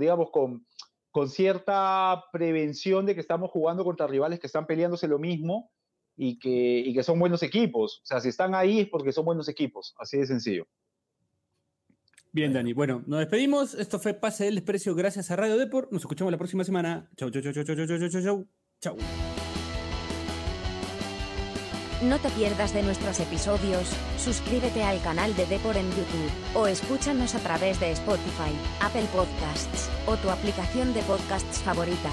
digamos, con, con cierta prevención de que estamos jugando contra rivales que están peleándose lo mismo y que, que son buenos equipos. O sea, si están ahí es porque son buenos equipos, así de sencillo. Bien, Dani. Bueno, nos despedimos. Esto fue Pase del Desprecio gracias a Radio Deport. Nos escuchamos la próxima semana. Chau, chau, chau, chau, chau, chau, chau, chau. Chau. No te pierdas de nuestros episodios, suscríbete al canal de Depor en YouTube, o escúchanos a través de Spotify, Apple Podcasts, o tu aplicación de podcasts favorita.